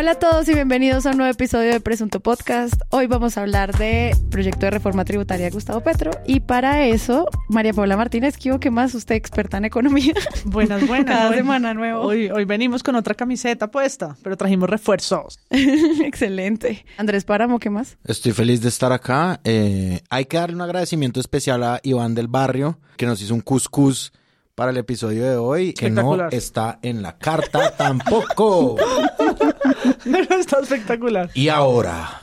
Hola a todos y bienvenidos a un nuevo episodio de Presunto Podcast. Hoy vamos a hablar de proyecto de reforma tributaria de Gustavo Petro y para eso, María Paula Martínez, ¿qué más? Usted experta en economía. Buenas, buenas. Cada semana nuevo. Hoy, hoy venimos con otra camiseta puesta, pero trajimos refuerzos. Excelente. Andrés Páramo, ¿qué más? Estoy feliz de estar acá. Eh, hay que darle un agradecimiento especial a Iván del Barrio, que nos hizo un cuscús para el episodio de hoy, que no está en la carta tampoco. Pero está espectacular. Y ahora.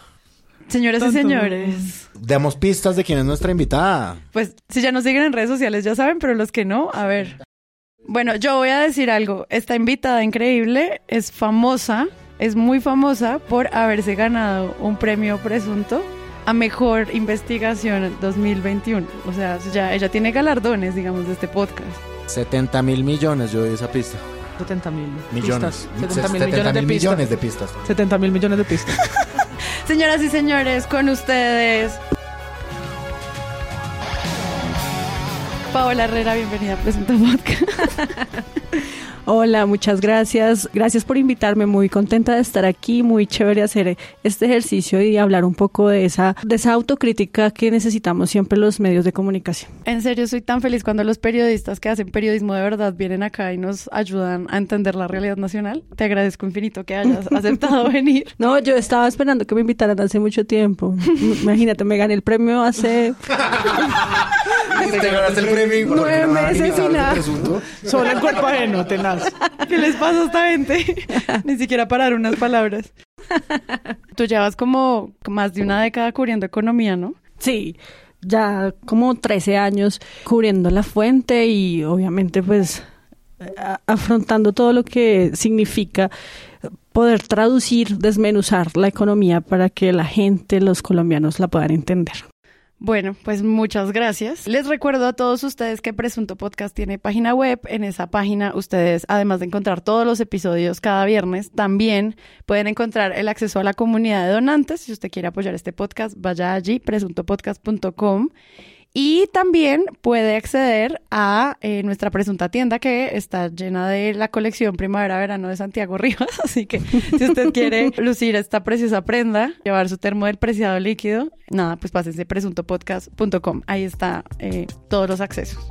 Señoras y señores. Demos pistas de quién es nuestra invitada. Pues si ya nos siguen en redes sociales ya saben, pero los que no, a ver. Bueno, yo voy a decir algo. Esta invitada increíble es famosa, es muy famosa por haberse ganado un premio presunto a mejor investigación 2021. O sea, ya ella tiene galardones, digamos, de este podcast. 70 mil millones, yo doy esa pista. 70 mil millones. 70 mil millones, de millones de pistas. 70 mil millones de pistas. Señoras y señores, con ustedes. Paola Herrera, bienvenida a Presenta Podcast. Hola, muchas gracias. Gracias por invitarme. Muy contenta de estar aquí. Muy chévere hacer este ejercicio y hablar un poco de esa, de esa autocrítica que necesitamos siempre los medios de comunicación. En serio, soy tan feliz cuando los periodistas que hacen periodismo de verdad vienen acá y nos ayudan a entender la realidad nacional. Te agradezco infinito que hayas aceptado venir. No, yo estaba esperando que me invitaran hace mucho tiempo. Imagínate, me gané el premio hace... ¿Te ganaste el premio? Nueve meses y nada. Solo el cuerpo ajeno, ¿Qué les pasa a esta gente? Ni siquiera parar unas palabras. Tú llevas como más de una década cubriendo economía, ¿no? Sí, ya como 13 años cubriendo la fuente y obviamente pues afrontando todo lo que significa poder traducir, desmenuzar la economía para que la gente, los colombianos la puedan entender. Bueno, pues muchas gracias. Les recuerdo a todos ustedes que Presunto Podcast tiene página web. En esa página ustedes, además de encontrar todos los episodios cada viernes, también pueden encontrar el acceso a la comunidad de donantes. Si usted quiere apoyar este podcast, vaya allí, presuntopodcast.com. Y también puede acceder a eh, nuestra presunta tienda que está llena de la colección Primavera-Verano de Santiago Rivas. Así que si usted quiere lucir esta preciosa prenda, llevar su termo del preciado líquido, nada, pues pásense presuntopodcast.com. Ahí está eh, todos los accesos.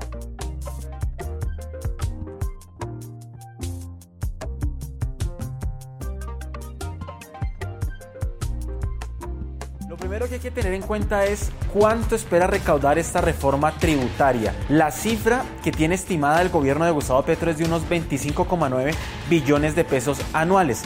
Primero que hay que tener en cuenta es cuánto espera recaudar esta reforma tributaria. La cifra que tiene estimada el gobierno de Gustavo Petro es de unos 25,9 billones de pesos anuales.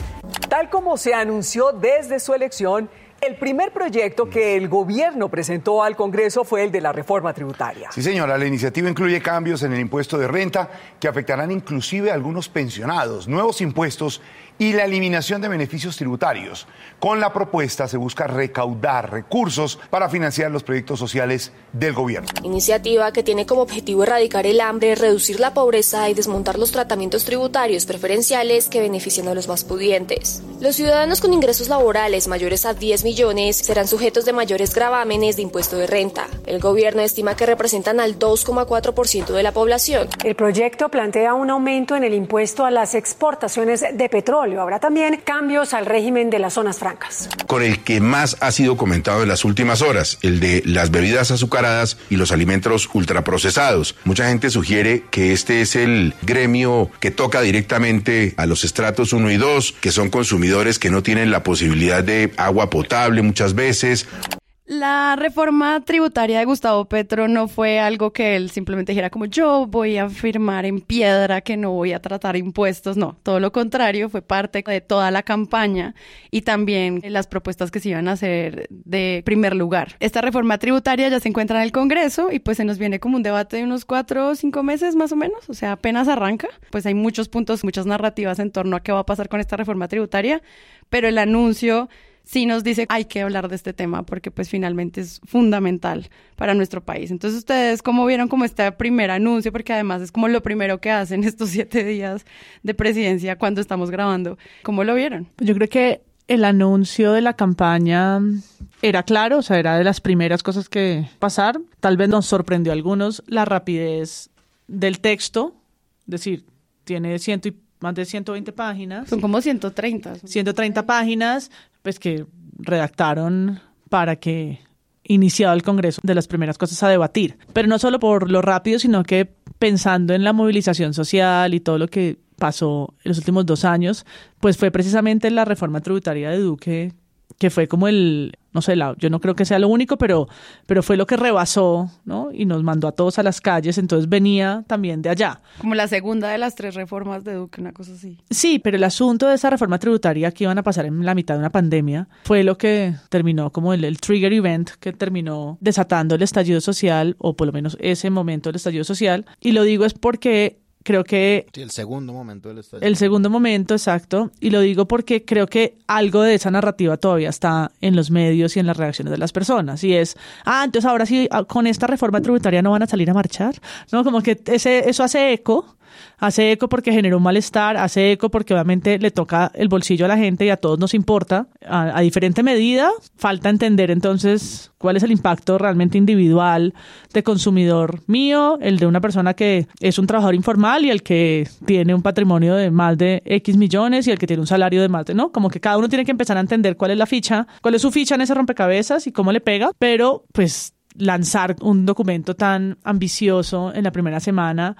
Tal como se anunció desde su elección, el primer proyecto que el gobierno presentó al Congreso fue el de la reforma tributaria. Sí, señora, la iniciativa incluye cambios en el impuesto de renta que afectarán inclusive a algunos pensionados, nuevos impuestos y la eliminación de beneficios tributarios. Con la propuesta se busca recaudar recursos para financiar los proyectos sociales del gobierno. Iniciativa que tiene como objetivo erradicar el hambre, reducir la pobreza y desmontar los tratamientos tributarios preferenciales que benefician a los más pudientes. Los ciudadanos con ingresos laborales mayores a 10 millones serán sujetos de mayores gravámenes de impuesto de renta. El gobierno estima que representan al 2,4% de la población. El proyecto plantea un aumento en el impuesto a las exportaciones de petróleo Habrá también cambios al régimen de las zonas francas. Con el que más ha sido comentado en las últimas horas, el de las bebidas azucaradas y los alimentos ultraprocesados. Mucha gente sugiere que este es el gremio que toca directamente a los estratos 1 y 2, que son consumidores que no tienen la posibilidad de agua potable muchas veces. La reforma tributaria de Gustavo Petro no fue algo que él simplemente dijera como yo voy a firmar en piedra que no voy a tratar impuestos, no, todo lo contrario, fue parte de toda la campaña y también las propuestas que se iban a hacer de primer lugar. Esta reforma tributaria ya se encuentra en el Congreso y pues se nos viene como un debate de unos cuatro o cinco meses más o menos, o sea, apenas arranca, pues hay muchos puntos, muchas narrativas en torno a qué va a pasar con esta reforma tributaria, pero el anuncio sí nos dice hay que hablar de este tema porque pues finalmente es fundamental para nuestro país. Entonces ustedes cómo vieron como este primer anuncio, porque además es como lo primero que hacen estos siete días de presidencia cuando estamos grabando, ¿cómo lo vieron? Yo creo que el anuncio de la campaña era claro, o sea, era de las primeras cosas que pasar. Tal vez nos sorprendió a algunos la rapidez del texto, es decir, tiene ciento y más de 120 páginas. Son como 130. 130 páginas, pues que redactaron para que iniciado el Congreso de las primeras cosas a debatir. Pero no solo por lo rápido, sino que pensando en la movilización social y todo lo que pasó en los últimos dos años, pues fue precisamente la reforma tributaria de Duque que fue como el, no sé, la, yo no creo que sea lo único, pero, pero fue lo que rebasó, ¿no? Y nos mandó a todos a las calles, entonces venía también de allá. Como la segunda de las tres reformas de Duque, una cosa así. Sí, pero el asunto de esa reforma tributaria que iban a pasar en la mitad de una pandemia fue lo que terminó como el, el trigger event que terminó desatando el estallido social, o por lo menos ese momento del estallido social. Y lo digo es porque creo que... Sí, el segundo momento del estadio. El segundo momento, exacto. Y lo digo porque creo que algo de esa narrativa todavía está en los medios y en las reacciones de las personas. Y es, ah, entonces ahora sí, ah, con esta reforma tributaria no van a salir a marchar. No, como que ese, eso hace eco hace eco porque genera un malestar, hace eco porque obviamente le toca el bolsillo a la gente y a todos nos importa. A, diferente medida, falta entender entonces cuál es el impacto realmente individual de consumidor mío, el de una persona que es un trabajador informal y el que tiene un patrimonio de más de X millones y el que tiene un salario de más de, ¿no? Como que cada uno tiene que empezar a entender cuál es la ficha, cuál es su ficha en ese rompecabezas y cómo le pega, pero pues lanzar un documento tan ambicioso en la primera semana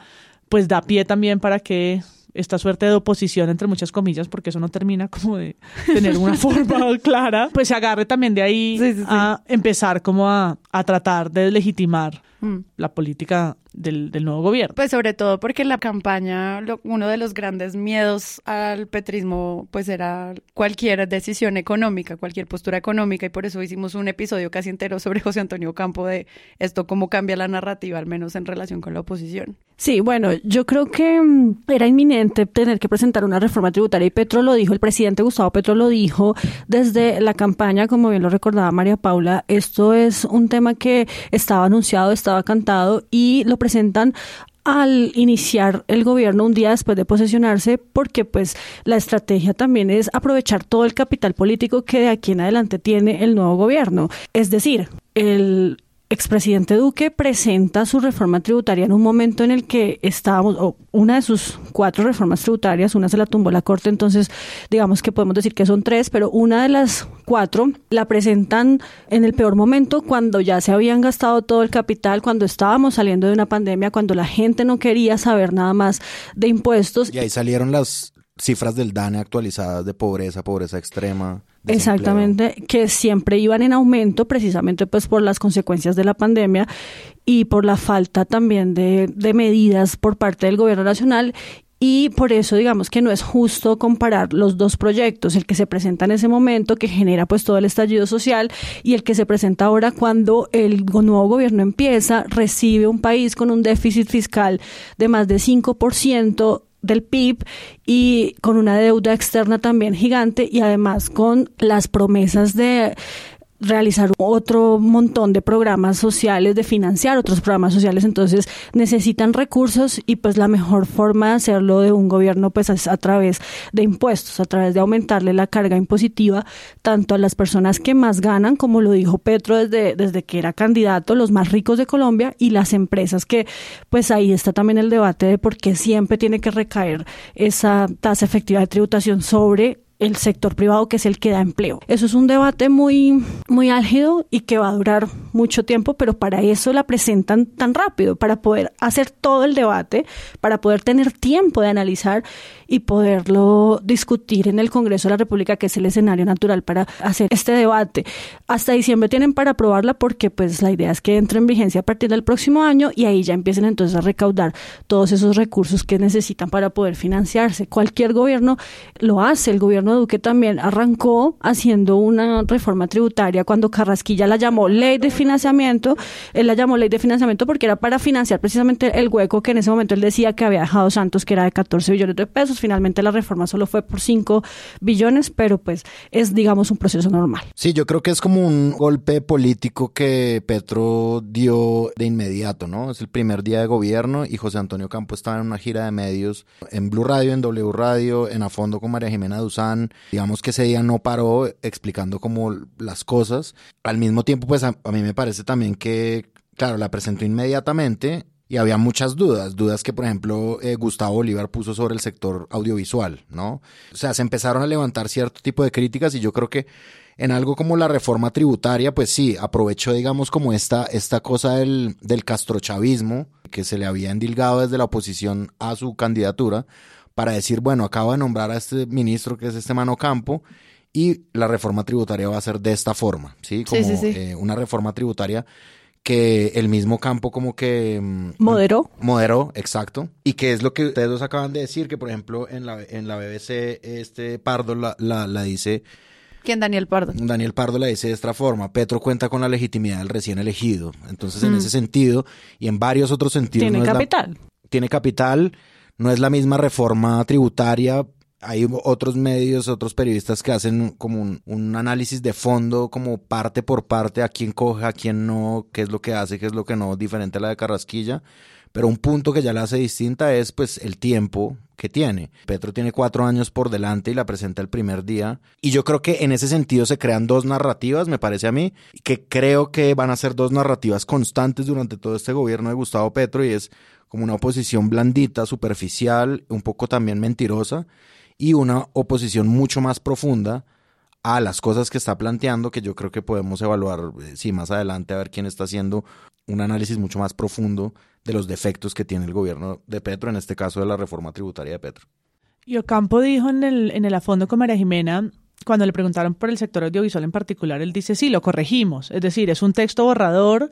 pues da pie también para que esta suerte de oposición entre muchas comillas, porque eso no termina como de tener una forma clara, pues se agarre también de ahí a empezar como a, a tratar de legitimar mm. la política del, nuevo gobierno. Pues sobre todo porque la campaña, uno de los grandes miedos al petrismo, pues era cualquier decisión económica, cualquier postura económica, y por eso hicimos un episodio casi entero sobre José Antonio Campo de esto, cómo cambia la narrativa, al menos en relación con la oposición. Sí, bueno, yo creo que mm, era inminente tener que presentar una reforma tributaria y Petro lo dijo, el presidente Gustavo Petro lo dijo desde la campaña, como bien lo recordaba María Paula, esto es un tema que estaba anunciado, estaba cantado y lo presentan al iniciar el gobierno un día después de posesionarse, porque pues la estrategia también es aprovechar todo el capital político que de aquí en adelante tiene el nuevo gobierno. Es decir, el expresidente Duque presenta su reforma tributaria en un momento en el que estábamos, o una de sus cuatro reformas tributarias, una se la tumbó la Corte, entonces digamos que podemos decir que son tres, pero una de las cuatro la presentan en el peor momento cuando ya se habían gastado todo el capital, cuando estábamos saliendo de una pandemia, cuando la gente no quería saber nada más de impuestos. Y ahí salieron las cifras del DANE actualizadas de pobreza, pobreza extrema. Exactamente, que siempre iban en aumento precisamente pues por las consecuencias de la pandemia y por la falta también de, de medidas por parte del gobierno nacional. Y por eso digamos que no es justo comparar los dos proyectos, el que se presenta en ese momento que genera pues todo el estallido social y el que se presenta ahora cuando el nuevo gobierno empieza, recibe un país con un déficit fiscal de más de 5% del PIB y con una deuda externa también gigante y además con las promesas de realizar otro montón de programas sociales, de financiar otros programas sociales, entonces necesitan recursos y pues la mejor forma de hacerlo de un gobierno pues es a través de impuestos, a través de aumentarle la carga impositiva tanto a las personas que más ganan, como lo dijo Petro desde, desde que era candidato, los más ricos de Colombia y las empresas que pues ahí está también el debate de por qué siempre tiene que recaer esa tasa efectiva de tributación sobre el sector privado que es el que da empleo. Eso es un debate muy, muy álgido y que va a durar mucho tiempo, pero para eso la presentan tan rápido, para poder hacer todo el debate, para poder tener tiempo de analizar y poderlo discutir en el Congreso de la República, que es el escenario natural para hacer este debate. Hasta diciembre tienen para aprobarla porque pues la idea es que entre en vigencia a partir del próximo año y ahí ya empiecen entonces a recaudar todos esos recursos que necesitan para poder financiarse. Cualquier gobierno lo hace, el gobierno Duque también arrancó haciendo una reforma tributaria cuando Carrasquilla la llamó ley de financiamiento. Él la llamó ley de financiamiento porque era para financiar precisamente el hueco que en ese momento él decía que había dejado Santos, que era de 14 billones de pesos. Finalmente la reforma solo fue por 5 billones, pero pues es, digamos, un proceso normal. Sí, yo creo que es como un golpe político que Petro dio de inmediato, ¿no? Es el primer día de gobierno y José Antonio Campo estaba en una gira de medios en Blue Radio, en W Radio, en A Fondo con María Jimena Duzán digamos que ese día no paró explicando como las cosas. Al mismo tiempo, pues a, mí me parece también que, claro, la presentó inmediatamente y había muchas dudas, dudas que por ejemplo eh, Gustavo Bolívar puso sobre el sector audiovisual, ¿no? O sea, se empezaron a levantar cierto tipo de críticas y yo creo que en algo como la reforma tributaria, pues sí, aprovechó, digamos, como esta, esta cosa del, del castrochavismo que se le había endilgado desde la oposición a su candidatura para decir, bueno, acabo de nombrar a este ministro que es este Mano Campo y la reforma tributaria va a ser de esta forma, ¿sí? Como sí, sí. eh, una reforma tributaria que el mismo campo como que... mm, Moderó. Moderó, exacto. Y que es lo que ustedes dos acaban de decir, que por ejemplo en la, en la BBC este Pardo la, la, la dice... ¿Quién Daniel Pardo? Daniel Pardo la dice de esta forma, Petro cuenta con la legitimidad del recién elegido. Entonces, en Mm. ese sentido y en varios otros sentidos... Tiene no es la- capital. tiene capital, no es la misma reforma tributaria. Hay otros medios, otros periodistas que hacen como un, análisis de fondo, como parte por parte, a quién coge, a quién no, qué es lo que hace, qué es lo que no, diferente a la de Carrasquilla. Pero un punto que ya la hace distinta es pues el tiempo que tiene. Petro tiene cuatro años por delante y la presenta el primer día. Y yo creo que en ese sentido se crean dos narrativas, me parece a mí, que creo que van a ser dos narrativas constantes durante todo este gobierno de Gustavo Petro y es como una oposición blandita, superficial, un poco también mentirosa y una oposición mucho más profunda a las cosas que está planteando, que yo creo que podemos evaluar, eh, sí, más adelante, a ver quién está haciendo un análisis mucho más profundo de los defectos que tiene el gobierno de Petro, en este caso de la reforma tributaria de Petro. Y Ocampo dijo en el, en el afondo con María Jimena, cuando le preguntaron por el sector audiovisual en particular, él dice, sí, lo corregimos. Es decir, es un texto borrador,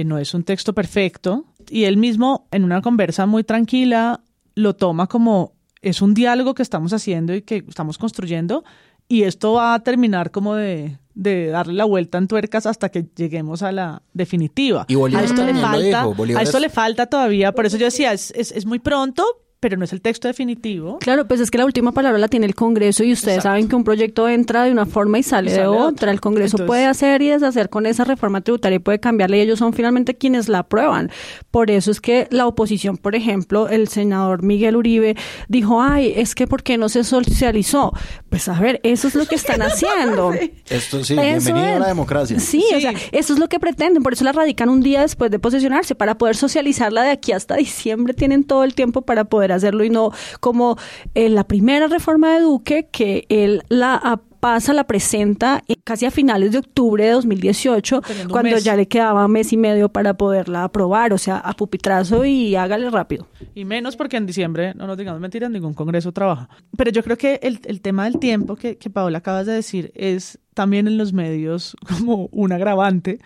eh, no es un texto perfecto. Y él mismo, en una conversa muy tranquila, lo toma como es un diálogo que estamos haciendo y que estamos construyendo. Y esto va a terminar como de, de darle la vuelta en tuercas hasta que lleguemos a la definitiva. Y Bolívar a esto le falta, dijo, Bolívar a esto es- le falta todavía. Por eso yo decía, es, es, es muy pronto, pero no es el texto definitivo. Claro, pues es que la última palabra la tiene el Congreso y ustedes Exacto. saben que un proyecto entra de una forma y sale, Y sale de otra. otra. El Congreso Entonces- puede hacer y deshacer con esa reforma tributaria y puede cambiarla y ellos son finalmente quienes la aprueban. Por eso es que la oposición, por ejemplo, el senador Miguel Uribe dijo, ay, es que ¿por qué no se socializó? Pues a ver, eso es lo que están haciendo. Esto sí, Eso bienvenido a es. la democracia. Sí, o sea, eso es lo que pretenden, por eso la radican un día después de posesionarse, para poder socializarla de aquí hasta diciembre, tienen todo el tiempo para poder hacerlo y no como eh, la primera reforma de Duque, que él la ah, pasa, la presenta casi a finales de octubre de 2018, Teniendo un cuando ya le quedaba mes y medio para poderla aprobar, o sea, a pupitrazo y hágale rápido. Y menos porque en diciembre, no nos digamos mentiras, ningún congreso trabaja. Pero yo creo que el, el tema del tiempo que, que Paola acabas de decir es también en los medios como un agravante,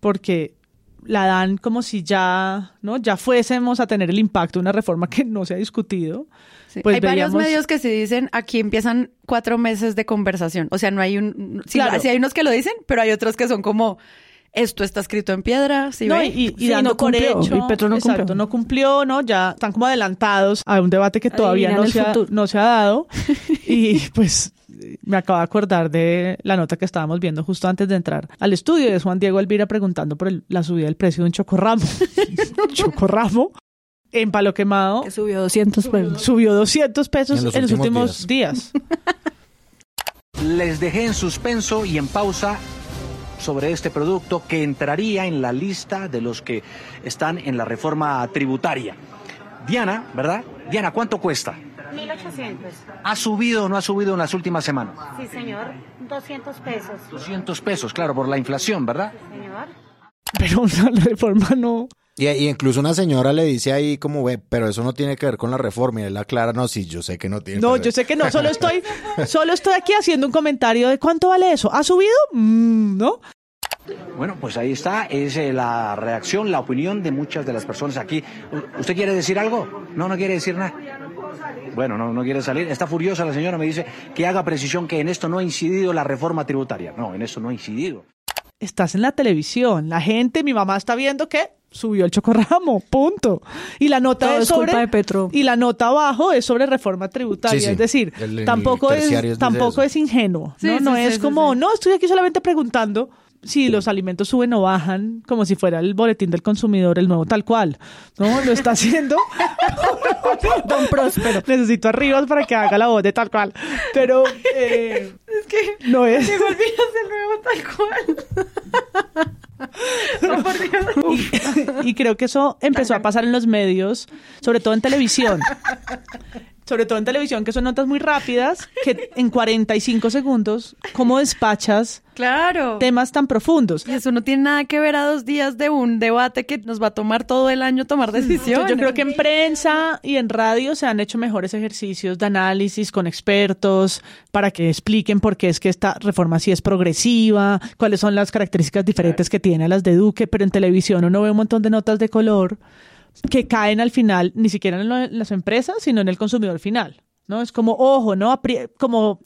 porque la dan como si ya, ¿no? Ya fuésemos a tener el impacto de una reforma que no se ha discutido. Sí. Pues hay varios medios que sí dicen, aquí empiezan cuatro meses de conversación. O sea, no hay un... Sí, Claro. sí hay unos que lo dicen, pero hay otros que son como, esto está escrito en piedra, ¿sí No, ve? y, y Sí, dando no por cumplió, hecho, y Petro no exacto, cumplió. no cumplió, ¿no? Ya están como adelantados a un debate que todavía se, ha, no se ha dado. y pues me acabo de acordar de la nota que estábamos viendo justo antes de entrar al estudio de Juan Diego Elvira preguntando por el- la subida del precio de un chocorramo. Un chocorramo en palo quemado Que subió 200 pesos. subió 200 pesos En en los los, últimos últimos días. Les dejé en suspenso y en pausa sobre este producto que entraría en la lista de los que están en la reforma tributaria. Diana, ¿verdad? Diana, ¿cuánto cuesta? 1800. ¿Ha subido o no ha subido en las últimas semanas? Sí, señor. 200 pesos. 200 pesos, claro, por la inflación, ¿verdad? Señor. Pero una reforma no. Y, y incluso una señora le dice ahí como, ve, pero eso no tiene que ver con la reforma. Y él aclara, no, sí, yo sé que no tiene No, que ver. yo sé que no, solo estoy, solo estoy aquí haciendo un comentario de cuánto vale eso. ¿Ha subido? Mm, ¿No? Bueno, pues ahí está, es eh, la reacción, la opinión de muchas de las personas aquí. ¿Usted quiere decir algo? No, no quiere decir nada. Bueno, no, no quiere salir. Está furiosa la señora, me dice que haga precisión que en esto no ha incidido la reforma tributaria. No, en eso no ha incidido. Estás en la televisión, la gente, mi mamá está viendo que subió el chocorramo, punto. Y la nota Todo es sobre culpa de Petro. y la nota abajo es sobre reforma tributaria, Sí, sí. es decir, El- el tampoco es tampoco eso. es ingenuo, Sí, no sí, no sí, es sí, como, sí. no, estoy aquí solamente preguntando si los alimentos suben o bajan, como si fuera el boletín del consumidor, el nuevo tal cual. No, lo está haciendo. Don Próspero. Necesito arribas para que haga la voz de tal cual. Pero eh, Es que no es. te olvidas del nuevo tal cual. no, por Dios. Y creo que eso empezó a pasar en los medios, sobre todo en televisión. Sobre todo en televisión, que son notas muy rápidas, que en 45 segundos, ¿cómo despachas Claro. temas tan profundos? Y eso no tiene nada que ver a dos días de un debate que nos va a tomar todo el año tomar decisiones. Yo creo que en prensa y en radio se han hecho mejores ejercicios de análisis con expertos para que expliquen por qué es que esta reforma sí es progresiva, cuáles son las características diferentes que tiene a las de Duque, pero en televisión uno ve un montón de notas de color que caen al final, ni siquiera en, lo- en las empresas, sino en el consumidor final. ¿no? Es como, ojo, ¿no? Apri- como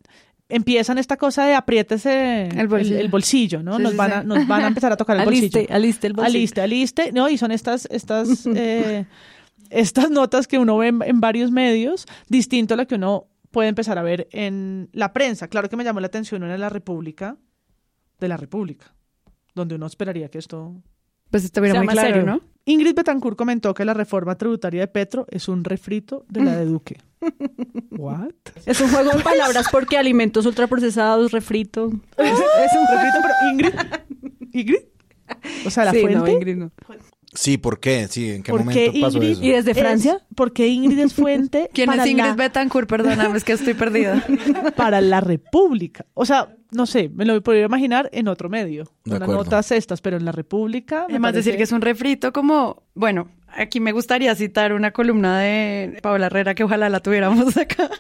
empiezan esta cosa de apriétese el bolsillo. el bolsillo, ¿no? Sí, nos, sí, van sí. a, nos van a empezar a tocar el Aliste, bolsillo. aliste el bolsillo. Aliste, aliste, ¿no? Y son estas, estas, eh, estas notas que uno ve en, en varios medios, distinto a lo que uno puede empezar a ver en la prensa. Claro que me llamó la atención una de la República, de la República, donde uno esperaría que esto Pues estuviera muy claro, serio. ¿no? Ingrid Betancourt comentó que la reforma tributaria de Petro es un refrito de la de Duque. ¿What? Es un juego de palabras porque alimentos ultraprocesados, refrito. Es, es un refrito, pero Ingrid. Ingrid. O sea, la Sí, fuente. no, Ingrid no. Sí, ¿por qué? Sí, ¿en qué ¿Por momento qué pasó Ingrid eso? ¿Y desde es- Francia? porque Ingrid es fuente ¿Quién para es Ingrid la- Betancourt? Perdóname, es que estoy perdida. para la República. O sea, no sé, me lo podría imaginar en otro medio. De Unas acuerdo. notas estas, pero en la República. me Además decir que es un refrito como, bueno, aquí me gustaría citar una columna de Paola Herrera que ojalá la tuviéramos acá.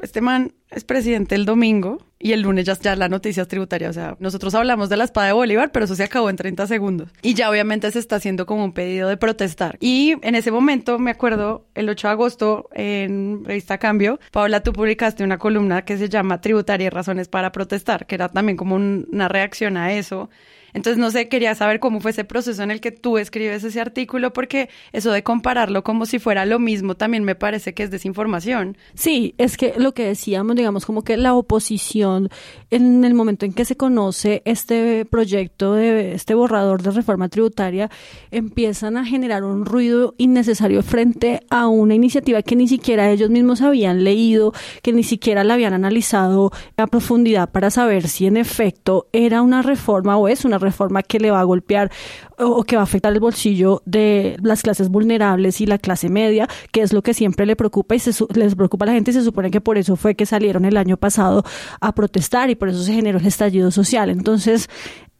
Este man es presidente el domingo y el lunes ya, ya la noticia es tributaria. O sea, nosotros hablamos de la espada de Bolívar, pero eso se acabó en 30 segundos. Y ya obviamente se está haciendo como un pedido de protestar. Y en ese momento, me acuerdo, el 8 de agosto, en Revista Cambio, Paola, tú publicaste una columna que se llama Tributaria y razones para protestar, que era también como un- una reacción a eso. Entonces, no sé, quería saber cómo fue ese proceso en el que tú escribes ese artículo, porque eso de compararlo como si fuera lo mismo también me parece que es desinformación. Sí, es que lo que decíamos, digamos, como que la oposición, en el momento en que se conoce este proyecto de este borrador de reforma tributaria, empiezan a generar un ruido innecesario frente a una iniciativa que ni siquiera ellos mismos habían leído, que ni siquiera la habían analizado a profundidad para saber si en efecto era una reforma o es una reforma que le va a golpear o, que va a afectar el bolsillo de las clases vulnerables y la clase media, que es lo que siempre le preocupa y se les preocupa a la gente y se supone que por eso fue que salieron el año pasado a protestar y por eso se generó el estallido social. Entonces,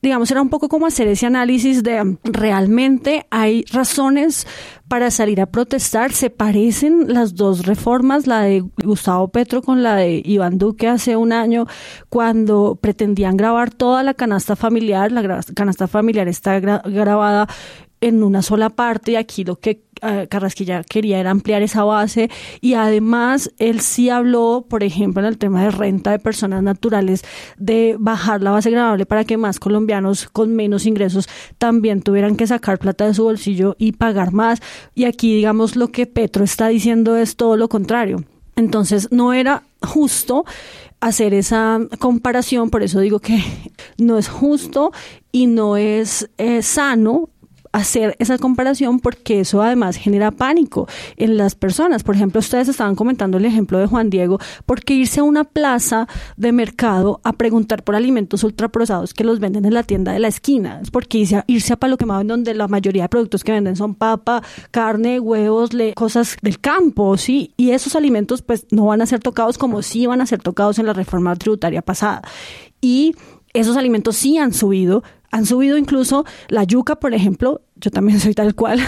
digamos, era un poco como hacer ese análisis de mm, realmente hay razones para salir a protestar. Se parecen las dos reformas, la de Gustavo Petro con la de Iván Duque hace un año, cuando pretendían grabar toda la canasta familiar. La canasta familiar está gra- grabada en una sola parte y aquí lo que eh, Carrasquilla quería era ampliar esa base y además él sí habló, por ejemplo, en el tema de renta de personas naturales, de bajar la base gravable para que más colombianos con menos ingresos también tuvieran que sacar plata de su bolsillo y pagar más. Y aquí, digamos, lo que Petro está diciendo es todo lo contrario. Entonces, no era justo hacer esa comparación, por eso digo que no es justo y no es eh, sano hacer esa comparación porque eso además genera pánico en las personas. Por ejemplo, ustedes estaban comentando el ejemplo de Juan Diego, porque irse a una plaza de mercado a preguntar por alimentos ultraprocesados que los venden en la tienda de la esquina, es porque irse a, irse a Paloquemado en donde la mayoría de productos que venden son papa, carne, huevos, le- cosas del campo, ¿sí? Y esos alimentos pues no van a ser tocados como sí van a ser tocados en la reforma tributaria pasada. Y esos alimentos sí han subido, han subido incluso la yuca, por ejemplo, yo también soy tal cual,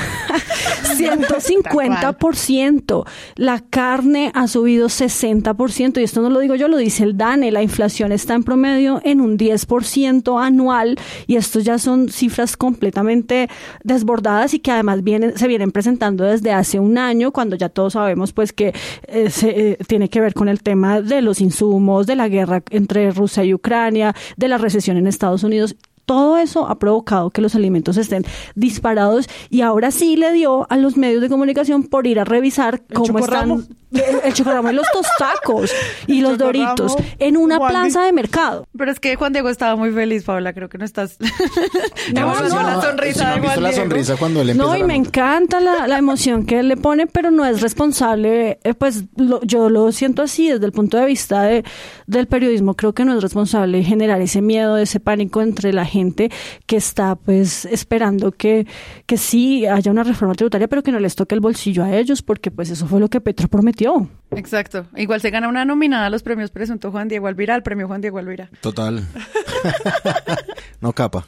150%. La carne ha subido 60%, y esto no lo digo yo, lo dice el DANE, la inflación está en promedio en un 10% anual, y esto ya son cifras completamente desbordadas y que además vienen, se vienen presentando desde hace un año, cuando ya todos sabemos pues que eh, se, eh, tiene que ver con el tema de los insumos, de la guerra entre Rusia y Ucrania, de la recesión en Estados Unidos. Todo eso ha provocado que los alimentos estén disparados y ahora sí le dio a los medios de comunicación por ir a revisar cómo están el, el chocorramo y los tostacos y los doritos en una Juan plaza de mercado. Pero es que Juan Diego estaba muy feliz, Paula. Creo que no estás. No, emocionó no. la Si sonrisa no de Juan la sonrisa cuando él No, y la me encanta la, la emoción que él le pone, pero no es responsable, eh, pues lo- yo lo siento así desde el punto de vista de, del periodismo, creo que no es responsable generar ese miedo, ese pánico entre la gente que está pues esperando que, que sí haya una reforma tributaria, pero que no les toque el bolsillo a ellos, porque pues eso fue lo que Petro prometió. Exacto. Igual se gana una nominada a los premios Presunto Juan Diego Alvira, el premio Juan Diego Alvira. Total. no capa.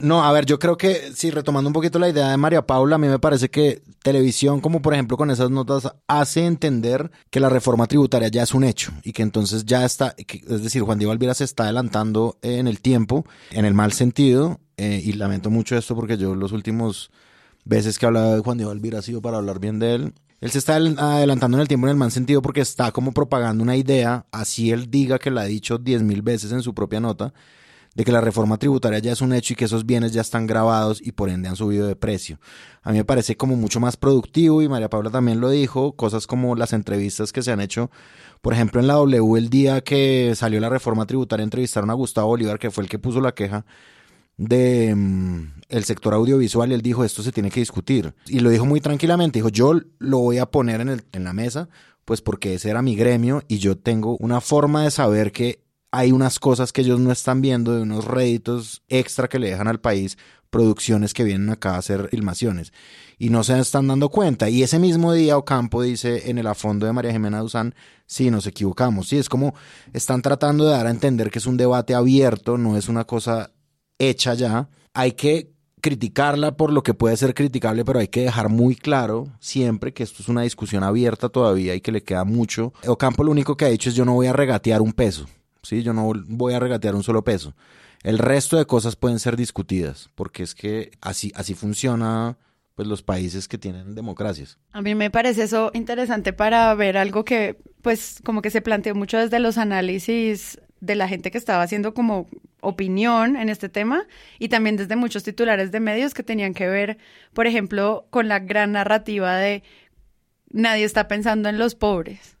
No, a ver, yo creo que, sí, retomando un poquito la idea de María Paula, a mí me parece que televisión, como por ejemplo con esas notas, hace entender que la reforma tributaria ya es un hecho y que entonces ya está, es decir, Juan Diego Alvira se está adelantando en el tiempo, en el mal sentido, eh, y lamento mucho esto porque yo los últimos veces que he hablado de Juan Diego Alvira ha sido para hablar bien de él. Él se está adel- adelantando en el tiempo en el mal sentido porque está como propagando una idea, así él diga que la ha dicho diez mil veces en su propia nota, de que la reforma tributaria ya es un hecho y que esos bienes ya están grabados y por ende han subido de precio. A mí me parece como mucho más productivo y María Paula también lo dijo, cosas como las entrevistas que se han hecho, por ejemplo en la W el día que salió la reforma tributaria entrevistaron a Gustavo Bolívar, que fue el que puso la queja de mm, el sector audiovisual y él dijo esto se tiene que discutir y lo dijo muy tranquilamente dijo yo lo voy a poner en, el, en la mesa pues porque ese era mi gremio y yo tengo una forma de saber que hay unas cosas que ellos no están viendo de unos réditos extra que le dejan al país producciones que vienen acá a hacer filmaciones. Y no se están dando cuenta. Y ese mismo día Ocampo dice en el afondo de María Jimena Duzán sí nos equivocamos sí es como están tratando de dar a entender que es un debate abierto no es una cosa hecha ya, hay que criticarla por lo que puede ser criticable, pero hay que dejar muy claro siempre que esto es una discusión abierta todavía y que le queda mucho. Ocampo lo único que ha dicho es yo no voy a regatear un peso, ¿sí? Yo no voy a regatear un solo peso. El resto de cosas pueden ser discutidas, porque es que así, así funciona pues los países que tienen democracias. A mí me parece eso interesante para ver algo que, pues, como que se planteó mucho desde los análisis de la gente que estaba haciendo como opinión en este tema y también desde muchos titulares de medios que tenían que ver, por ejemplo, con la gran narrativa de nadie está pensando en los pobres.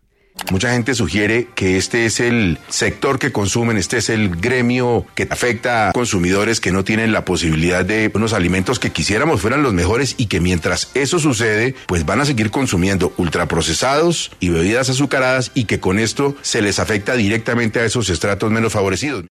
Mucha gente sugiere que este es el sector que consumen, este es el gremio que afecta a consumidores que no tienen la posibilidad de unos alimentos que quisiéramos fueran los mejores y que mientras eso sucede, pues van a seguir consumiendo ultraprocesados y bebidas azucaradas y que con esto se les afecta directamente a esos estratos menos favorecidos.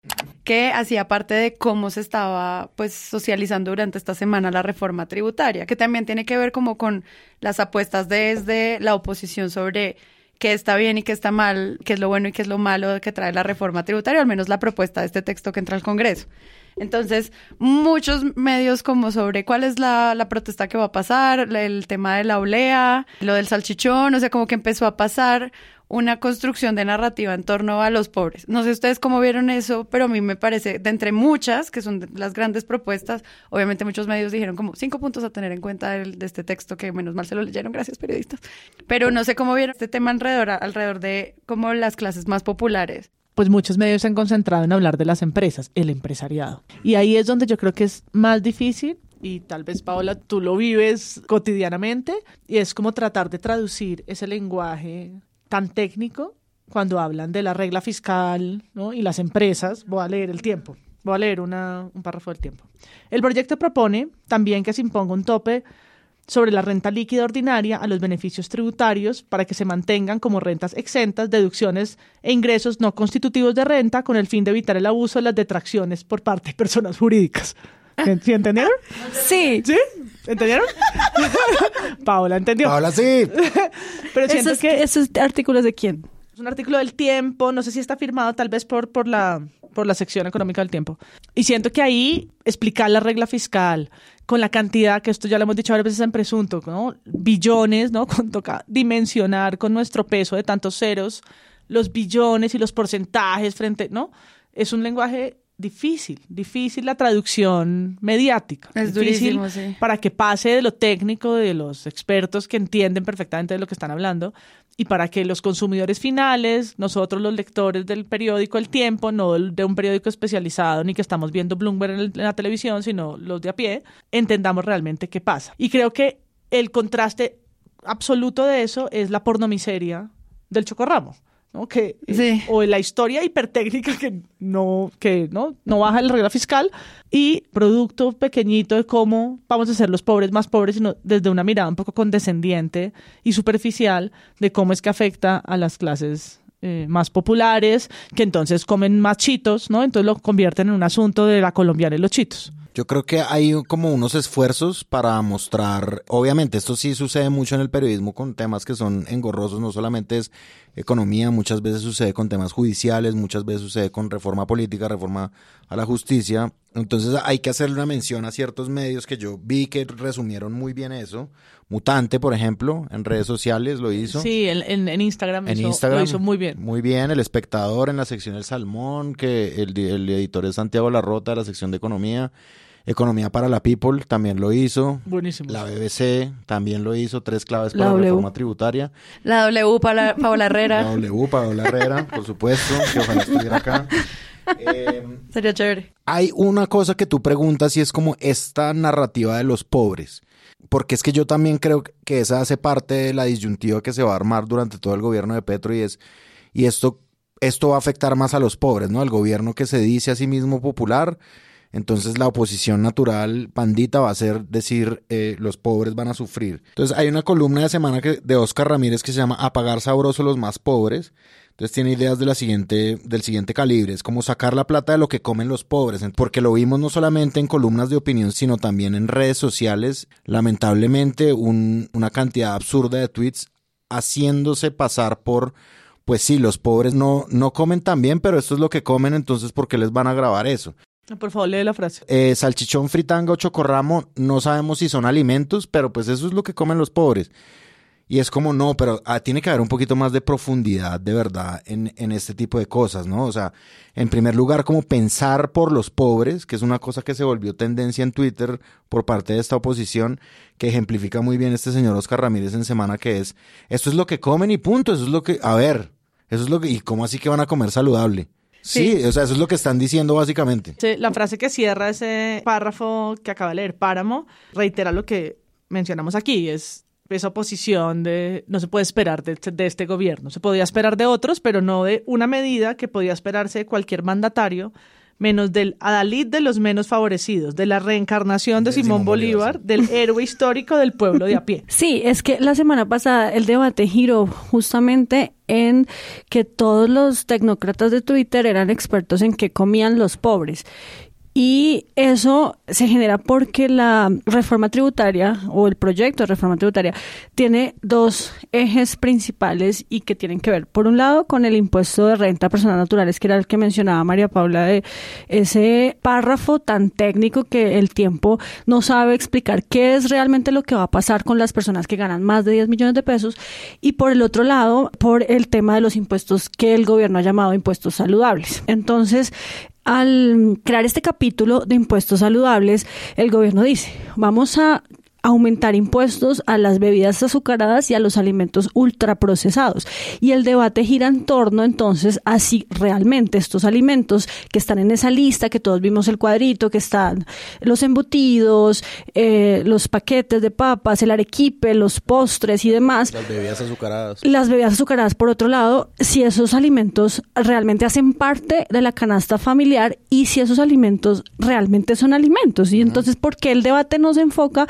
que hacía parte de cómo se estaba pues socializando durante esta semana la reforma tributaria, que también tiene que ver como con las apuestas desde la oposición sobre qué está bien y qué está mal, qué es lo bueno y qué es lo malo que trae la reforma tributaria, al menos la propuesta de este texto que entra al Congreso. Entonces, muchos medios como sobre cuál es la, la protesta que va a pasar, el tema de la olea, lo del salchichón, o sea, como que empezó a pasar una construcción de narrativa en torno a los pobres. No sé ustedes cómo vieron eso, pero a mí me parece, de entre muchas, que son de las grandes propuestas, obviamente muchos medios dijeron como cinco puntos a tener en cuenta del- de este texto, que menos mal se lo leyeron, gracias periodistas. Pero no sé cómo vieron este tema alrededor, alrededor de como las clases más populares. Pues muchos medios se han concentrado en hablar de las empresas, el empresariado. Y ahí es donde yo creo que es más difícil y tal vez Paola tú lo vives cotidianamente y es como tratar de traducir ese lenguaje tan técnico cuando hablan de la regla fiscal ¿no? y las empresas. Voy a leer el tiempo. Voy a leer un párrafo del tiempo. El proyecto propone también que se imponga un tope sobre la renta líquida ordinaria a los beneficios tributarios para que se mantengan como rentas exentas, deducciones e ingresos no constitutivos de renta con el fin de evitar el abuso de las detracciones por parte de personas jurídicas. ¿Sí entendieron? Sí. ¿Sí? ¿Entendieron? Paola entendió. Paola sí. Pero siento ¿Esos, que ¿Esos artículos de quién? es un artículo del tiempo, no sé si está firmado tal vez por, por, la, por la sección económica del tiempo. Y siento que ahí explicar la regla fiscal con la cantidad, que esto ya lo hemos dicho varias veces en presunto, ¿no? Billones, ¿no? Con toca dimensionar con nuestro peso de tantos ceros los billones y los porcentajes frente, ¿no? Es un lenguaje difícil, difícil la traducción mediática. Es difícil durísimo, sí. para que pase de lo técnico de los expertos que entienden perfectamente de lo que están hablando y para que los consumidores finales, nosotros los lectores del periódico El Tiempo, no de un periódico especializado ni que estamos viendo Bloomberg en, el- en la televisión, sino los de a pie, entendamos realmente qué pasa. Y creo que el contraste absoluto de eso es la pornomiseria del chocorramo. ¿No? Que, eh, Sí. o la historia hipertécnica que no, que no, no baja la regla fiscal y producto pequeñito de cómo vamos a ser los pobres más pobres, sino desde una mirada un poco condescendiente y superficial de cómo es que afecta a las clases eh, más populares, que entonces comen más chitos, ¿no? Entonces lo convierten en un asunto de la colombiana y los chitos. Yo creo que hay como unos esfuerzos para mostrar, obviamente esto sí sucede mucho en el periodismo con temas que son engorrosos, no solamente es economía, muchas veces sucede con temas judiciales, muchas veces sucede con reforma política, reforma a la justicia. Entonces hay que hacerle una mención a ciertos medios que yo vi que resumieron muy bien eso. Mutante, por ejemplo, en redes sociales lo hizo. Sí, en, en- en Instagram, En hizo- Instagram. lo hizo muy bien. Muy bien, el espectador en la sección El Salmón, que el, el editor es Santiago Larrota de la sección de Economía. Economía para la People también lo hizo. Buenísimo. La BBC también lo hizo. Tres claves La para la reforma tributaria. La W para Paola Herrera. La W, Paola Herrera, por supuesto, que ojalá estuviera acá. Eh, Sería chévere. hay una cosa que tú preguntas y es como esta narrativa de los pobres. Porque es que yo también creo que esa hace parte de la disyuntiva que se va a armar durante todo el gobierno de Petro y es, y esto, esto va a afectar más a los pobres, ¿no? El gobierno que se dice a sí mismo popular, entonces la oposición natural pandita va a ser decir eh, los pobres van a sufrir. Entonces hay una columna de semana que, de Oscar Ramírez que se llama Apagar sabroso los más pobres. Entonces tiene ideas de la siguiente, del siguiente calibre, es como sacar la plata de lo que comen los pobres, porque lo vimos no solamente en columnas de opinión, sino también en redes sociales, lamentablemente un- una cantidad absurda de tweets haciéndose pasar por, pues sí, los pobres no, no comen tan bien, pero esto es lo que comen, entonces ¿por qué les van a grabar eso? Por favor, lee la frase. Eh, salchichón, fritanga o chocorramo, no sabemos si son alimentos, pero pues eso es lo que comen los pobres. Y es como, no, pero ah, tiene que haber un poquito más de profundidad de verdad en, en este tipo de cosas, ¿no? O sea, en primer lugar, como pensar por los pobres, que es una cosa que se volvió tendencia en Twitter por parte de esta oposición, que ejemplifica muy bien este señor Oscar Ramírez en semana, que es, esto es lo que comen y punto, eso es lo que, a ver, eso es lo que, y cómo así que van a comer saludable. Sí, Sí. o sea, eso es lo que están diciendo básicamente. Sí, La frase que cierra ese párrafo que acaba de leer Páramo reitera lo que mencionamos aquí, es esa oposición de no se puede esperar de, este- de este gobierno. Se podía esperar de otros, pero no de una medida que podía esperarse de cualquier mandatario, menos del adalid de los menos favorecidos, de la reencarnación de, De Simón, Simón Bolívar, Bolívar, del héroe histórico del pueblo de a pie. Sí, es que la semana pasada el debate giró justamente en que todos los tecnócratas de Twitter eran expertos en qué comían los pobres. Y eso se genera porque la reforma tributaria o el proyecto de reforma tributaria tiene dos ejes principales y que tienen que ver, por un lado, con el impuesto de renta a personas naturales, que era el que mencionaba María Paula, de ese párrafo tan técnico que el tiempo no sabe explicar qué es realmente lo que va a pasar con las personas que ganan más de 10 millones de pesos. Y por el otro lado, por el tema de los impuestos que el gobierno ha llamado impuestos saludables. Entonces, al crear este capítulo de impuestos saludables, el gobierno dice, vamos a aumentar impuestos a las bebidas azucaradas y a los alimentos ultraprocesados. Y el debate gira en torno entonces a si realmente estos alimentos que están en esa lista, que todos vimos el cuadrito, que están los embutidos, eh, los paquetes de papas, el arequipe, los postres y demás, Las bebidas azucaradas. las bebidas azucaradas, por otro lado, si esos alimentos realmente hacen parte de la canasta familiar y si esos alimentos realmente son alimentos. Y entonces, ¿por qué el debate no se enfoca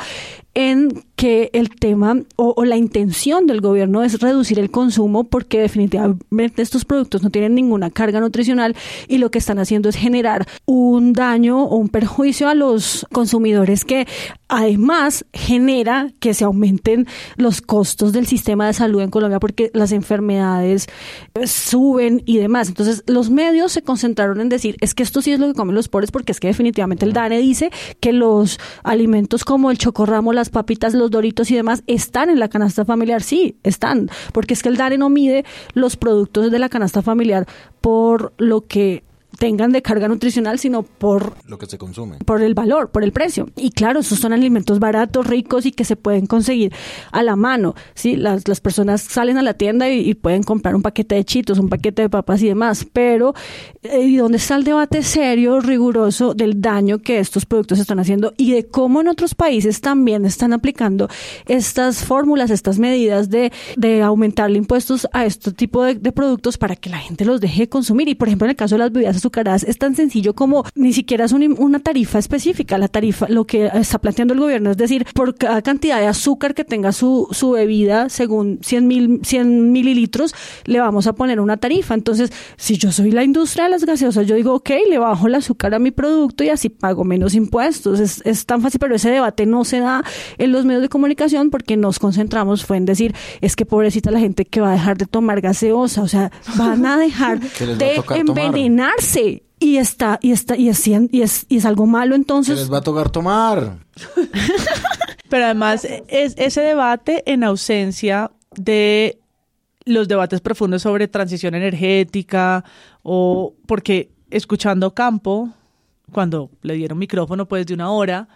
en que el tema o, o la intención del gobierno es reducir el consumo porque definitivamente estos productos no tienen ninguna carga nutricional y lo que están haciendo es generar un daño o un perjuicio a los consumidores que además genera que se aumenten los costos del sistema de salud en Colombia porque las enfermedades eh, suben y demás. Entonces los medios se concentraron en decir es que esto sí es lo que comen los pobres porque es que definitivamente el DANE dice que los alimentos como el chocorramo, las papitas, los doritos y demás están en la canasta familiar. Sí, están, porque es que el DANE no mide los productos de la canasta familiar por lo que tengan de carga nutricional, sino por lo que se consume. Por el valor, por el precio. Y claro, esos son alimentos baratos, ricos y que se pueden conseguir a la mano. ¿sí? Las, las personas salen a la tienda y, pueden comprar un paquete de chitos, un paquete de papas y demás. Pero, eh, ¿y dónde está el debate serio, riguroso del daño que estos productos están haciendo y de cómo en otros países también están aplicando estas fórmulas, estas medidas de, de aumentarle impuestos a este tipo de, de productos para que la gente los deje consumir? Y, por ejemplo, en el caso de las bebidas azucaradas, es tan sencillo como ni siquiera es una tarifa específica. La tarifa, lo que está planteando el gobierno es decir, por cada cantidad de azúcar que tenga su, su bebida, según 100, mil, 100 mililitros, le vamos a poner una tarifa. Entonces, si yo soy la industria de las gaseosas, yo digo, ok, le bajo el azúcar a mi producto y así pago menos impuestos. Es, es tan fácil, pero ese debate no se da en los medios de comunicación porque nos concentramos fue en decir, es que pobrecita la gente que va a dejar de tomar gaseosa, o sea, van a dejar de envenenarse y está y está y es, y es, y es algo malo entonces les va a tocar tomar. Pero además es ese debate en ausencia de los debates profundos sobre transición energética o porque escuchando Campo cuando le dieron micrófono pues de una hora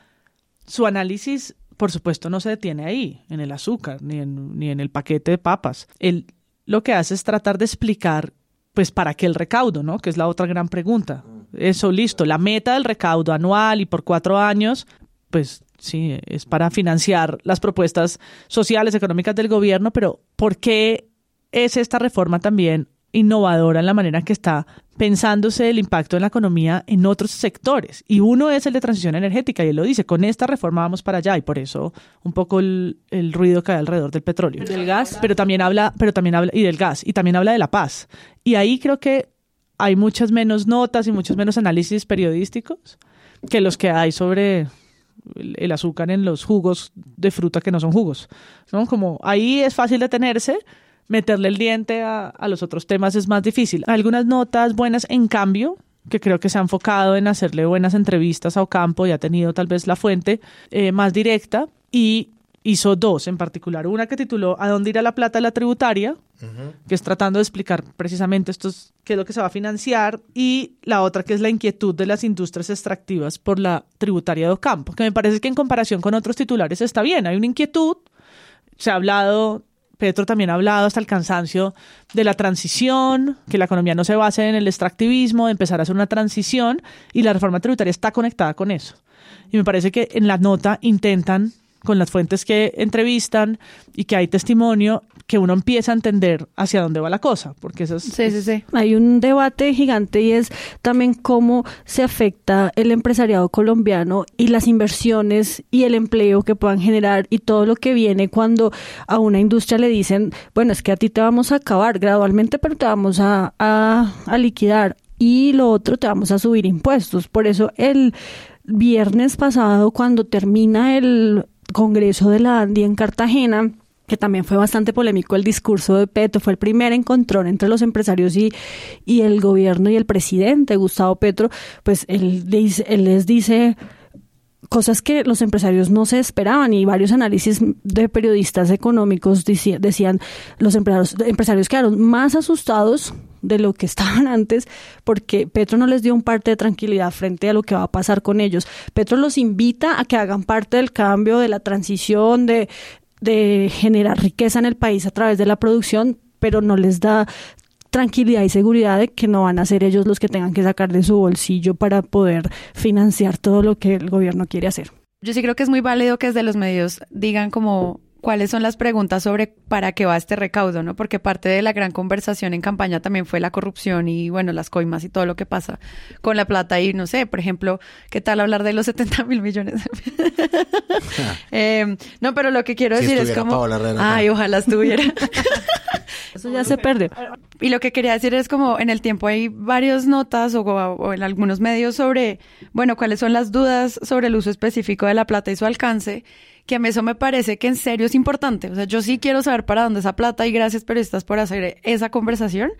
su análisis por supuesto no se detiene ahí en el azúcar ni en, ni en el paquete de papas. Él lo que hace es tratar de explicar pues para qué el recaudo, ¿no? Que es la otra gran pregunta. Eso listo, la meta del recaudo anual y por cuatro años, pues sí, es para financiar las propuestas sociales, económicas del gobierno, pero ¿por qué es esta reforma también innovadora en la manera que está pensándose el impacto en la economía en otros sectores. Y uno es el de transición energética, y él lo dice, con esta reforma vamos para allá, y por eso un poco el, ruido que hay alrededor del petróleo. Del gas. Pero también habla, pero también habla, y del gas, y también habla de la paz. Y ahí creo que hay muchas menos notas y muchos menos análisis periodísticos que los que hay sobre el azúcar en los jugos de fruta que no son jugos. ¿no? Como ahí es fácil detenerse, meterle el diente a, los otros temas es más difícil. Algunas notas buenas, en cambio, que creo que se ha enfocado en hacerle buenas entrevistas a Ocampo y ha tenido tal vez la fuente eh, más directa y hizo dos en particular. Una que tituló ¿A dónde irá la plata de la tributaria? que es tratando de explicar precisamente esto qué es lo que se va a financiar y la otra que es la inquietud de las industrias extractivas por la tributaria de Ocampo, que me parece que en comparación con otros titulares está bien, hay una inquietud, se ha hablado Petro también ha hablado hasta el cansancio de la transición, que la economía no se base en el extractivismo, de empezar a hacer una transición y la reforma tributaria está conectada con eso. Y me parece que en la nota intentan con las fuentes que entrevistan y que hay testimonio, que uno empieza a entender hacia dónde va la cosa, porque eso es... Sí, sí, sí. Hay un debate gigante y es también cómo se afecta el empresariado colombiano y las inversiones y el empleo que puedan generar y todo lo que viene cuando a una industria le dicen, bueno, es que a ti te vamos a acabar gradualmente, pero te vamos a, a, a liquidar y lo otro te vamos a subir impuestos. Por eso el viernes pasado, cuando termina el Congreso de la ANDI en Cartagena, que también fue bastante polémico el discurso de Petro, fue el primer encontrón entre los empresarios y, y el gobierno y el presidente, Gustavo Petro, pues él, él les dice cosas que los empresarios no se esperaban y varios análisis de periodistas económicos decían los empresarios, empresarios quedaron más asustados de lo que estaban antes porque Petro no les dio un parte de tranquilidad frente a lo que va a pasar con ellos. Petro los invita a que hagan parte del cambio, de la transición, de, de generar riqueza en el país a través de la producción, pero no les da tranquilidad y seguridad de que no van a ser ellos los que tengan que sacar de su bolsillo para poder financiar todo lo que el gobierno quiere hacer. Yo sí creo que es muy válido que desde los medios digan como cuáles son las preguntas sobre para qué va este recaudo, ¿no? Porque parte de la gran conversación en campaña también fue la corrupción y, bueno, las coimas y todo lo que pasa con la plata. Y no sé, por ejemplo, ¿qué tal hablar de los 70 mil millones? eh, no, pero lo que quiero decir es como... Ay, ojalá estuviera. Eso ya se pierde. Y lo que quería decir es como en el tiempo hay varias notas o, o en algunos medios sobre, bueno, cuáles son las dudas sobre el uso específico de la plata y su alcance que a mí eso me parece que en serio es importante. O sea, yo sí quiero saber para dónde esa plata y gracias periodistas por hacer esa conversación,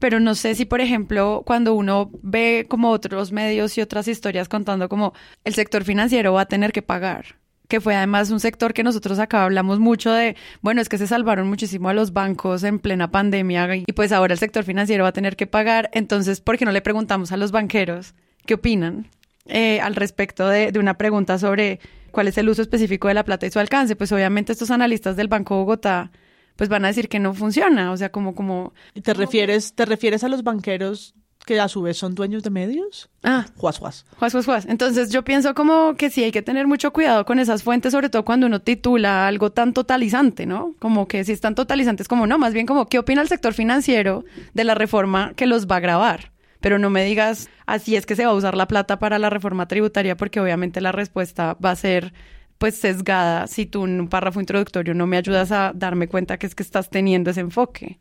pero no sé si, por ejemplo, cuando uno ve como otros medios y otras historias contando como el sector financiero va a tener que pagar que fue además un sector que nosotros acá hablamos mucho de, bueno, es que se salvaron muchísimo a los bancos en plena pandemia y pues ahora el sector financiero va a tener que pagar, entonces, ¿por qué no le preguntamos a los banqueros qué opinan eh, al respecto de, de una pregunta sobre cuál es el uso específico de la plata y su alcance? Pues obviamente estos analistas del Banco Bogotá pues van a decir que no funciona, o sea, como como ¿Te refieres te refieres a los banqueros que a su vez son dueños de medios? Ah, Juas, juas. Juas, juas, juas. Entonces yo pienso como que sí hay que tener mucho cuidado con esas fuentes, sobre todo cuando uno titula algo tan totalizante, ¿no? Como que si es tan totalizante es como no, más bien como qué opina el sector financiero de la reforma que los va a grabar. Pero no me digas así es que se va a usar la plata para la reforma tributaria, porque obviamente la respuesta va a ser pues sesgada si tú en un párrafo introductorio no me ayudas a darme cuenta que es que estás teniendo ese enfoque.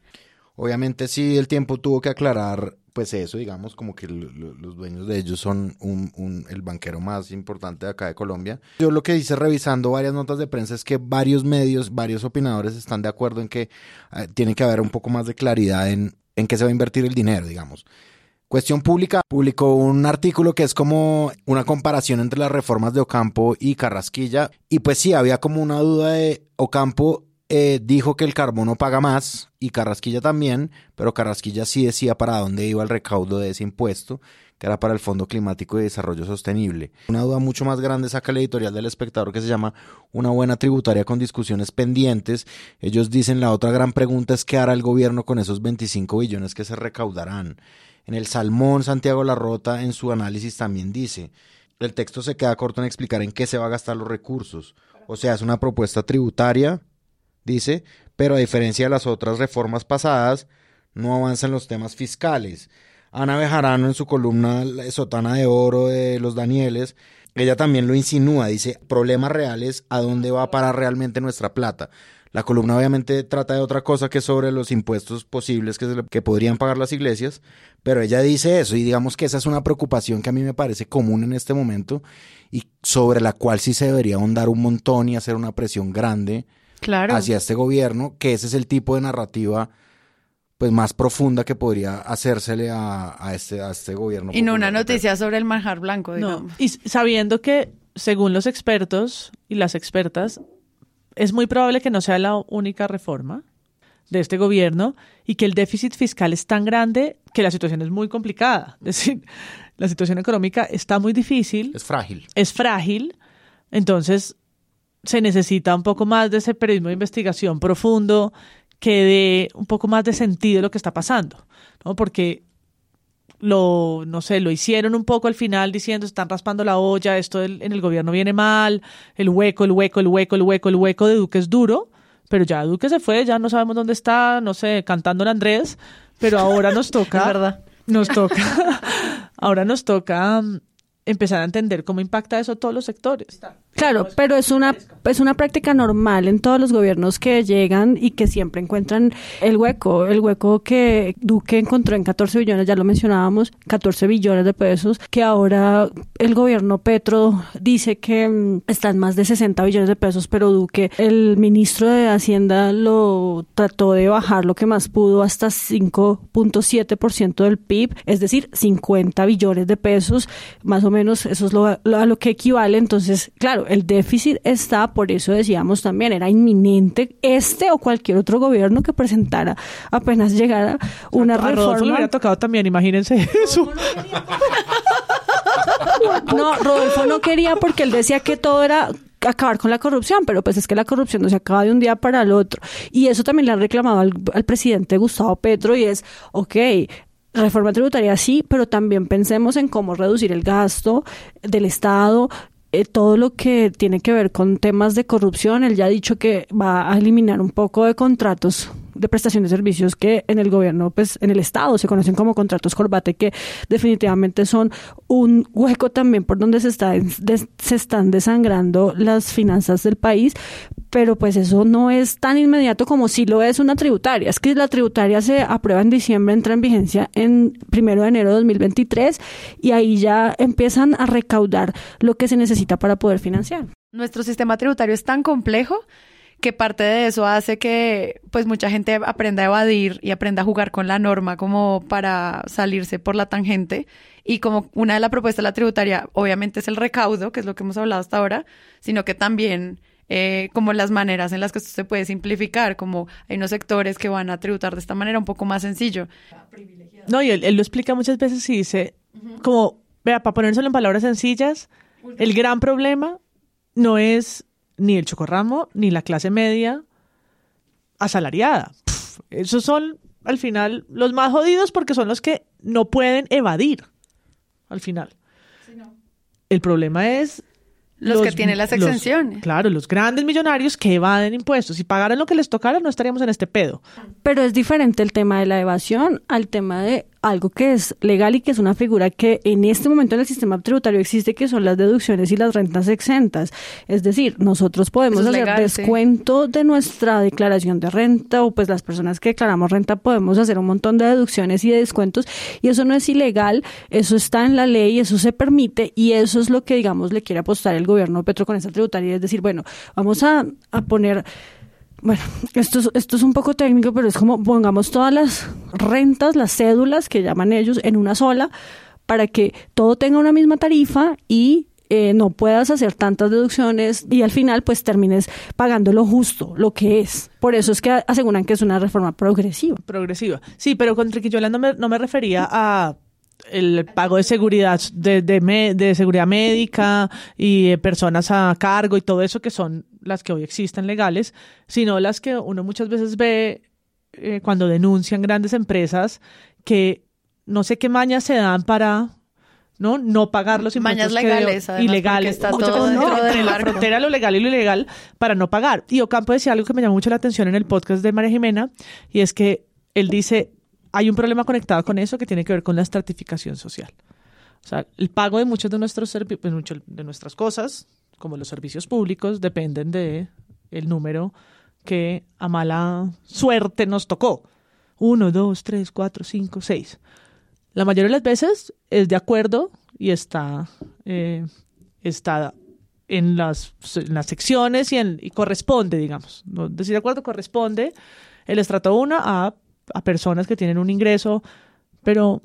Obviamente sí, el tiempo tuvo que aclarar pues eso, digamos, como que lo- lo- los dueños de ellos son un, un- el banquero más importante de acá de Colombia. Yo lo que dice revisando varias notas de prensa es que varios medios, varios opinadores están de acuerdo en que eh, tiene que haber un poco más de claridad en, en qué se va a invertir el dinero, digamos. Cuestión Pública publicó un artículo que es como una comparación entre las reformas de Ocampo y Carrasquilla. Y pues sí, había como una duda de Ocampo eh, dijo que el carbono paga más y Carrasquilla también, pero Carrasquilla sí decía para dónde iba el recaudo de ese impuesto, que era para el Fondo Climático y Desarrollo Sostenible. Una duda mucho más grande saca el editorial del espectador que se llama Una buena tributaria con discusiones pendientes. Ellos dicen la otra gran pregunta es qué hará el gobierno con esos 25 billones que se recaudarán. En el Salmón, Santiago Larrota en su análisis también dice, el texto se queda corto en explicar en qué se va a gastar los recursos. O sea, es una propuesta tributaria, dice, pero a diferencia de las otras reformas pasadas, no avanza en los temas fiscales. Ana Bejarano en su columna Sotana de Oro de los Danieles, ella también lo insinúa, dice, problemas reales, ¿a dónde va a parar realmente nuestra plata? La columna obviamente trata de otra cosa que sobre los impuestos posibles que, se le- que podrían pagar las iglesias, pero ella dice eso y digamos que esa es una preocupación que a mí me parece común en este momento y sobre la cual sí se debería ahondar un montón y hacer una presión grande Claro. hacia este gobierno, que ese es el tipo de narrativa pues más profunda que podría hacérsele a, a este, a este gobierno. Y no una noticia sobre el manjar blanco, No. Y sabiendo que, según los expertos y las expertas, es muy probable que no sea la única reforma de este gobierno y que el déficit fiscal es tan grande que la situación es muy complicada. Es decir, la situación económica está muy difícil, Es frágil. es frágil, entonces se necesita un poco más de ese periodismo de investigación profundo que dé un poco más de sentido a lo que está pasando, ¿no? Porque lo, no sé, lo hicieron un poco al final diciendo están raspando la olla, esto en el gobierno viene mal, el hueco, el hueco, el hueco, el hueco, el hueco de Duque es duro, pero ya Duque se fue, ya no sabemos dónde está, no sé, cantando en Andrés, pero ahora nos toca, Es verdad. nos toca, ahora nos toca empezar a entender cómo impacta eso a todos los sectores. Claro, pero es una es una práctica normal en todos los gobiernos que llegan y que siempre encuentran el hueco, el hueco que Duque encontró en 14 billones, ya lo mencionábamos, 14 billones de pesos, que ahora el gobierno Petro dice que mm, están más de 60 billones de pesos, pero Duque, el ministro de Hacienda lo trató de bajar lo que más pudo hasta 5.7% del PIB, es decir, 50 billones de pesos, más o menos eso es lo, lo- a lo que equivale, entonces, claro, el déficit está, por eso decíamos también, era inminente este o cualquier otro gobierno que presentara apenas llegara una a Rodolfo le reforma. hubiera tocado también, imagínense eso. No, Rodolfo no quería porque él decía que todo era acabar con la corrupción, pero pues es que la corrupción no se acaba de un día para el otro. Y eso también le han reclamado al, al presidente Gustavo Petro y es, ok, reforma tributaria sí, pero también pensemos en cómo reducir el gasto del Estado, eh, todo lo que tiene que ver con temas de corrupción. Él ya ha dicho que va a eliminar un poco de contratos de prestación de servicios que en el gobierno, pues en el Estado se conocen como contratos corbate, que definitivamente son un hueco también por donde se, está, se están desangrando las finanzas del país, pero pues eso no es tan inmediato como si lo es una tributaria. Es que la tributaria se aprueba en diciembre, entra en vigencia en primero de enero de 2023 y ahí ya empiezan a recaudar lo que se necesita para poder financiar. Nuestro sistema tributario es tan complejo que parte de eso hace que pues mucha gente aprenda a evadir y aprenda a jugar con la norma como para salirse por la tangente. Y como una de las propuestas de la tributaria, obviamente es el recaudo, que es lo que hemos hablado hasta ahora, sino que también eh, como las maneras en las que esto se puede simplificar, como hay unos sectores que van a tributar de esta manera un poco más sencillo. No, y él, él lo explica muchas veces y dice, como, vea, para ponérselo en palabras sencillas, el gran problema no es ni el chocorramo ni la clase media asalariada. Pff, esos son, al final, los más jodidos porque son los que no pueden evadir, al final. El problema es Los que tienen las los- exenciones. claro, los grandes millonarios que evaden impuestos. Si pagaran lo que les tocara, no estaríamos en este pedo. Pero es diferente el tema de la evasión al tema de algo que es legal y que es una figura que en este momento en el sistema tributario existe, que son las deducciones y las rentas exentas. Es decir, nosotros podemos es hacer legal, sí. descuento de nuestra declaración de renta o pues las personas que declaramos renta podemos hacer un montón de deducciones y de descuentos y eso no es ilegal, eso está en la ley, eso se permite y eso es lo que digamos le quiere apostar el gobierno de Petro con esta tributaria, es decir, bueno, vamos a, a poner bueno, esto es, esto es un poco técnico, pero es como pongamos todas las rentas, las cédulas que llaman ellos, en una sola, para que todo tenga una misma tarifa y eh, no puedas hacer tantas deducciones y al final pues termines pagando lo justo, lo que es. Por eso es que aseguran que es una reforma progresiva. Progresiva. Sí, pero con Triquillola no me, no me refería a el pago de seguridad de, de, me- de seguridad médica y eh, personas a cargo y todo eso que son las que hoy existen legales, sino las que uno muchas veces ve eh, cuando denuncian grandes empresas que no sé qué mañas se dan para no no pagar los impuestos Mañas que legales, además, ilegales está todo entre la frontera lo legal y lo ilegal para no pagar. Y Ocampo decía algo que me llamó mucho la atención en el podcast de María Jimena y es que él dice hay un problema conectado con eso que tiene que ver con la estratificación social o sea, el pago de muchos de nuestros servi- pues, mucho de nuestras cosas, como los servicios públicos, dependen de el número que a mala suerte nos tocó. Uno, dos, tres, cuatro, cinco, seis. La mayoría de las veces es de acuerdo y está, eh, está en las, en las secciones y, en- y corresponde, digamos. No decir de acuerdo, corresponde el estrato 1 a, a personas que tienen un ingreso, pero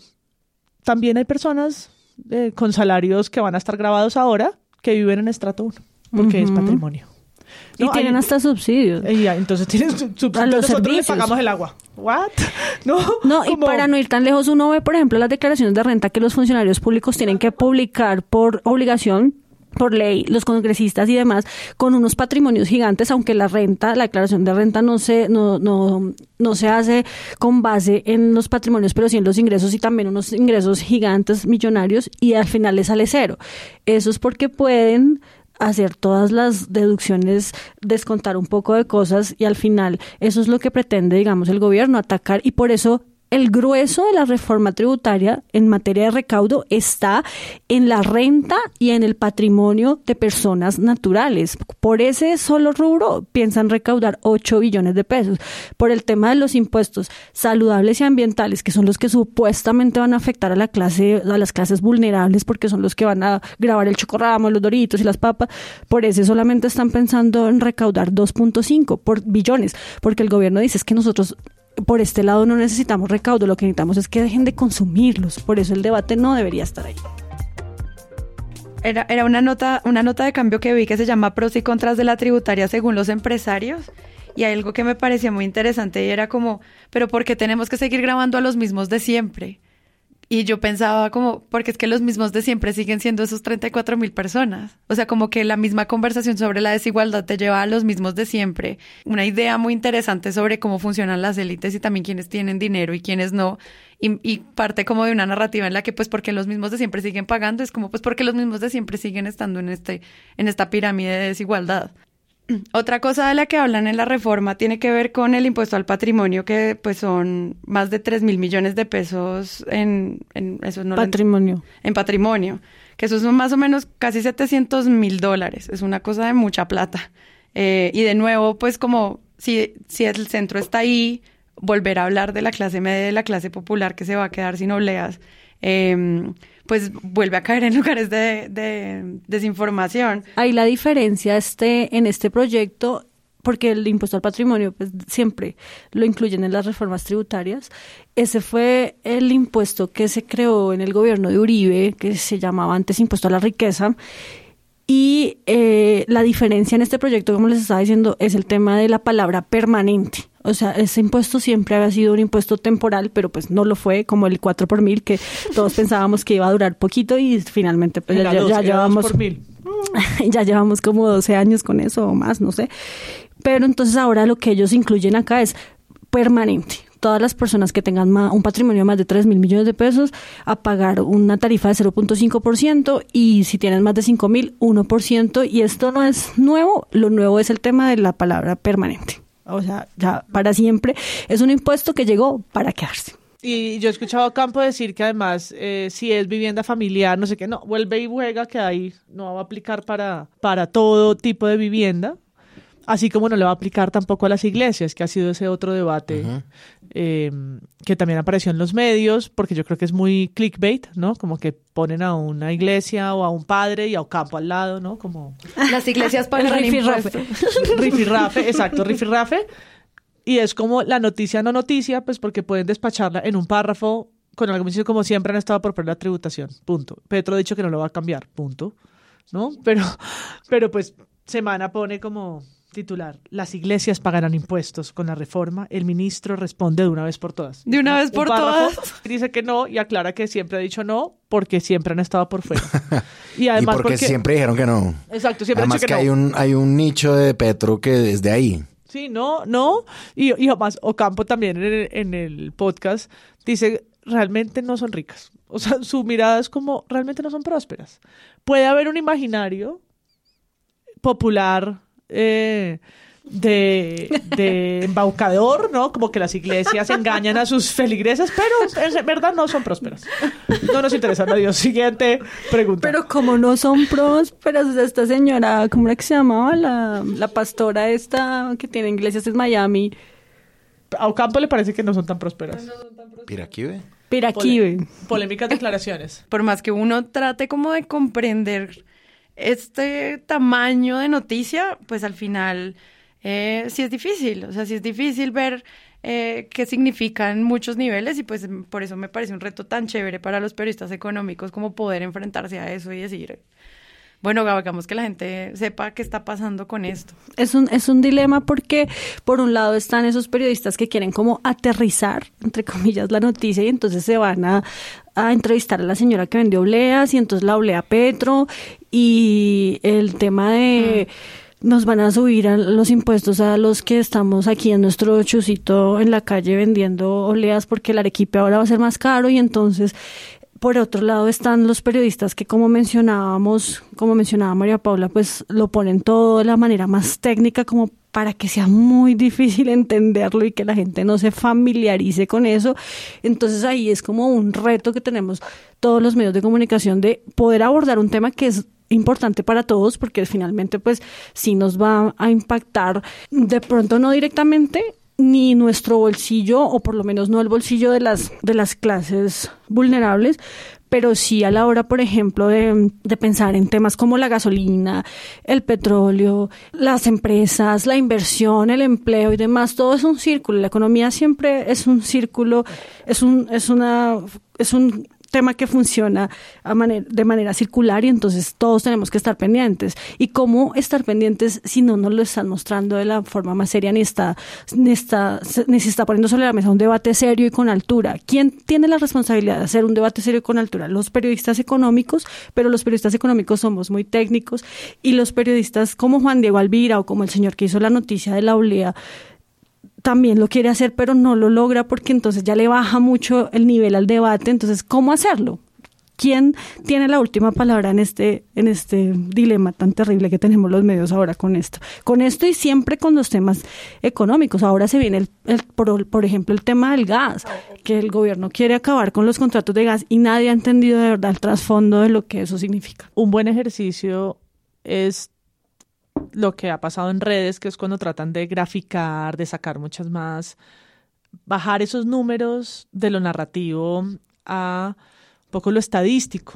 también hay personas eh, con salarios que van a estar grabados ahora que viven en estrato 1, porque es patrimonio. Y tienen hay- hasta subsidios. Y ya, entonces tienen su- su- A los nosotros les pagamos el agua. ¿What? No, No, y para no ir tan lejos, uno ve, por ejemplo, las declaraciones de renta que los funcionarios públicos tienen que publicar por obligación por ley, los congresistas y demás, con unos patrimonios gigantes, aunque la renta, la declaración de renta no se, no, no, no se hace con base en los patrimonios, pero sí en los ingresos y también unos ingresos gigantes, millonarios, y al final les sale cero. Eso es porque pueden hacer todas las deducciones, descontar un poco de cosas y al final eso es lo que pretende, digamos, el gobierno, atacar y por eso el grueso de la reforma tributaria en materia de recaudo está en la renta y en el patrimonio de personas naturales. Por ese solo rubro piensan recaudar 8 billones de pesos. Por el tema de los impuestos saludables y ambientales, que son los que supuestamente van a afectar a la clase, a las clases vulnerables, porque son los que van a grabar el chocorramo, los doritos y las papas, por ese solamente están pensando en recaudar 2.5 por billones, porque el gobierno dice es que nosotros por este lado no necesitamos recaudo, lo que necesitamos es que dejen de consumirlos. Por eso el debate no debería estar ahí. Era, era una nota, una nota de cambio que vi que se llama pros y contras de la tributaria según los empresarios. Y hay algo que me parecía muy interesante y era como, pero ¿por qué tenemos que seguir grabando a los mismos de siempre? Y yo pensaba como, porque es que los mismos de siempre siguen siendo esos 34 mil personas. O sea, como que la misma conversación sobre la desigualdad te lleva a los mismos de siempre. Una idea muy interesante sobre cómo funcionan las élites y también quiénes tienen dinero y quiénes no. Y, y parte como de una narrativa en la que pues porque los mismos de siempre siguen pagando, es como pues porque los mismos de siempre siguen estando en, este, en esta pirámide de desigualdad. Otra cosa de la que hablan en la reforma tiene que ver con el impuesto al patrimonio, que pues son más de 3 mil millones de pesos en, en eso no lo Patrimonio. en patrimonio, que eso son más o menos casi 700 mil dólares. Es una cosa de mucha plata. Eh, y de nuevo, pues como si, si el centro está ahí, volver a hablar de la clase media, de la clase popular que se va a quedar sin obleas, eh, pues vuelve a caer en lugares de, de desinformación. Ahí la diferencia este, en este proyecto porque el impuesto al patrimonio pues, siempre lo incluyen en las reformas tributarias. Ese fue el impuesto que se creó en el gobierno de Uribe, que se llamaba antes impuesto a la riqueza. Y eh, la diferencia en este proyecto, como les estaba diciendo, es el tema de la palabra permanente. O sea, ese impuesto siempre había sido un impuesto temporal, pero pues no lo fue, como el 4 por mil, que todos pensábamos que iba a durar poquito y finalmente pues, ya, ya llevamos por mil. ya llevamos como 12 años con eso o más, no sé. Pero entonces ahora lo que ellos incluyen acá es permanente. Todas las personas que tengan ma- un patrimonio de más de 3 mil millones de pesos a pagar una tarifa de 0.5% y si tienen más de 5 mil, 1%. Y esto no es nuevo, lo nuevo es el tema de la palabra permanente. O sea, ya para siempre es un impuesto que llegó para quedarse. Y yo he escuchado a Campo decir que además, eh, si es vivienda familiar, no sé qué, no, vuelve y juega que ahí no va a aplicar para, para todo tipo de vivienda. Así como no le va a aplicar tampoco a las iglesias, que ha sido ese otro debate eh, que también apareció en los medios, porque yo creo que es muy clickbait, ¿no? Como que ponen a una iglesia o a un padre y a un campo al lado, ¿no? Como Las iglesias pagan El rifirrafe. rifirrafe, exacto, rifirrafe. Y es como la noticia no noticia, pues porque pueden despacharla en un párrafo con algo así como siempre han estado por poner la tributación, punto. Petro ha dicho que no lo va a cambiar, punto. ¿No? Pero, pero pues Semana pone como titular, las iglesias pagarán impuestos con la reforma, el ministro responde de una vez por todas. De una vez Un por párrafo, todas. Dice que no y aclara que siempre ha dicho no porque siempre han estado por fuera. Y Y además porque, siempre dijeron que no. Exacto, siempre han Además dicho que, que, hay, no. un, hay un nicho de Petro que es de ahí. Sí, no, no. Y, y además, Ocampo también en el, en el podcast dice, realmente no son ricas. O sea, su mirada es como, realmente no son prósperas. Puede haber un imaginario popular eh, de, de embaucador, ¿no? Como que las iglesias engañan a sus feligreses, pero en verdad no son prósperas. No nos interesa, adiós. Siguiente pregunta. Pero como no son prósperas, o sea, esta señora, ¿cómo era que se llamaba? La, la pastora esta que tiene iglesias en Miami, a Ocampo le parece que no son tan prósperas. Piraquive. Piraquive. Polémicas declaraciones. Por más que uno trate como de comprender este tamaño de noticia, pues al final eh, sí es difícil. O sea, sí es difícil ver eh, qué significa en muchos niveles y pues por eso me parece un reto tan chévere para los periodistas económicos como poder enfrentarse a eso y decir, bueno, hagamos que la gente sepa qué está pasando con esto. Es un, es un dilema porque por un lado están esos periodistas que quieren como aterrizar, entre comillas, la noticia y entonces se van a, a entrevistar a la señora que vendió obleas y entonces la oblea Petro y el tema de... Nos van a subir los impuestos a los que estamos aquí en nuestro chucito en la calle vendiendo oleas porque el arequipe ahora va a ser más caro y entonces por otro lado están los periodistas que como mencionábamos, como mencionaba María Paula, pues lo ponen todo de la manera más técnica como para que sea muy difícil entenderlo y que la gente no se familiarice con eso. Entonces ahí es como un reto que tenemos todos los medios de comunicación de poder abordar un tema que es importante para todos porque finalmente pues sí nos va a impactar de pronto no directamente ni nuestro bolsillo o por lo menos no el bolsillo de las de las clases vulnerables pero sí a la hora, por ejemplo, de, de, pensar en temas como la gasolina, el petróleo, las empresas, la inversión, el empleo y demás, todo es un círculo. La economía siempre es un círculo, es un, es una, es un tema que funciona a manera, de manera circular y entonces todos tenemos que estar pendientes. ¿Y cómo estar pendientes si no nos lo están mostrando de la forma más seria ni está, ni está, ni se está poniendo sobre la mesa un debate serio y con altura? ¿Quién tiene la responsabilidad de hacer un debate serio y con altura? Los periodistas económicos, pero los periodistas económicos somos muy técnicos y los periodistas como Juan Diego Alvira o como el señor que hizo la noticia de la OLEA también lo quiere hacer, pero no lo logra porque entonces ya le baja mucho el nivel al debate. Entonces, ¿cómo hacerlo? ¿Quién tiene la última palabra en este, en este dilema tan terrible que tenemos los medios ahora con esto? Con esto y siempre con los temas económicos. Ahora se viene, el, el por, por, ejemplo, el tema del gas, que el gobierno quiere acabar con los contratos de gas y nadie ha entendido de verdad el trasfondo de lo que eso significa. Un buen ejercicio es lo que ha pasado en redes, que es cuando tratan de graficar, de sacar muchas más, bajar esos números de lo narrativo a un poco lo estadístico,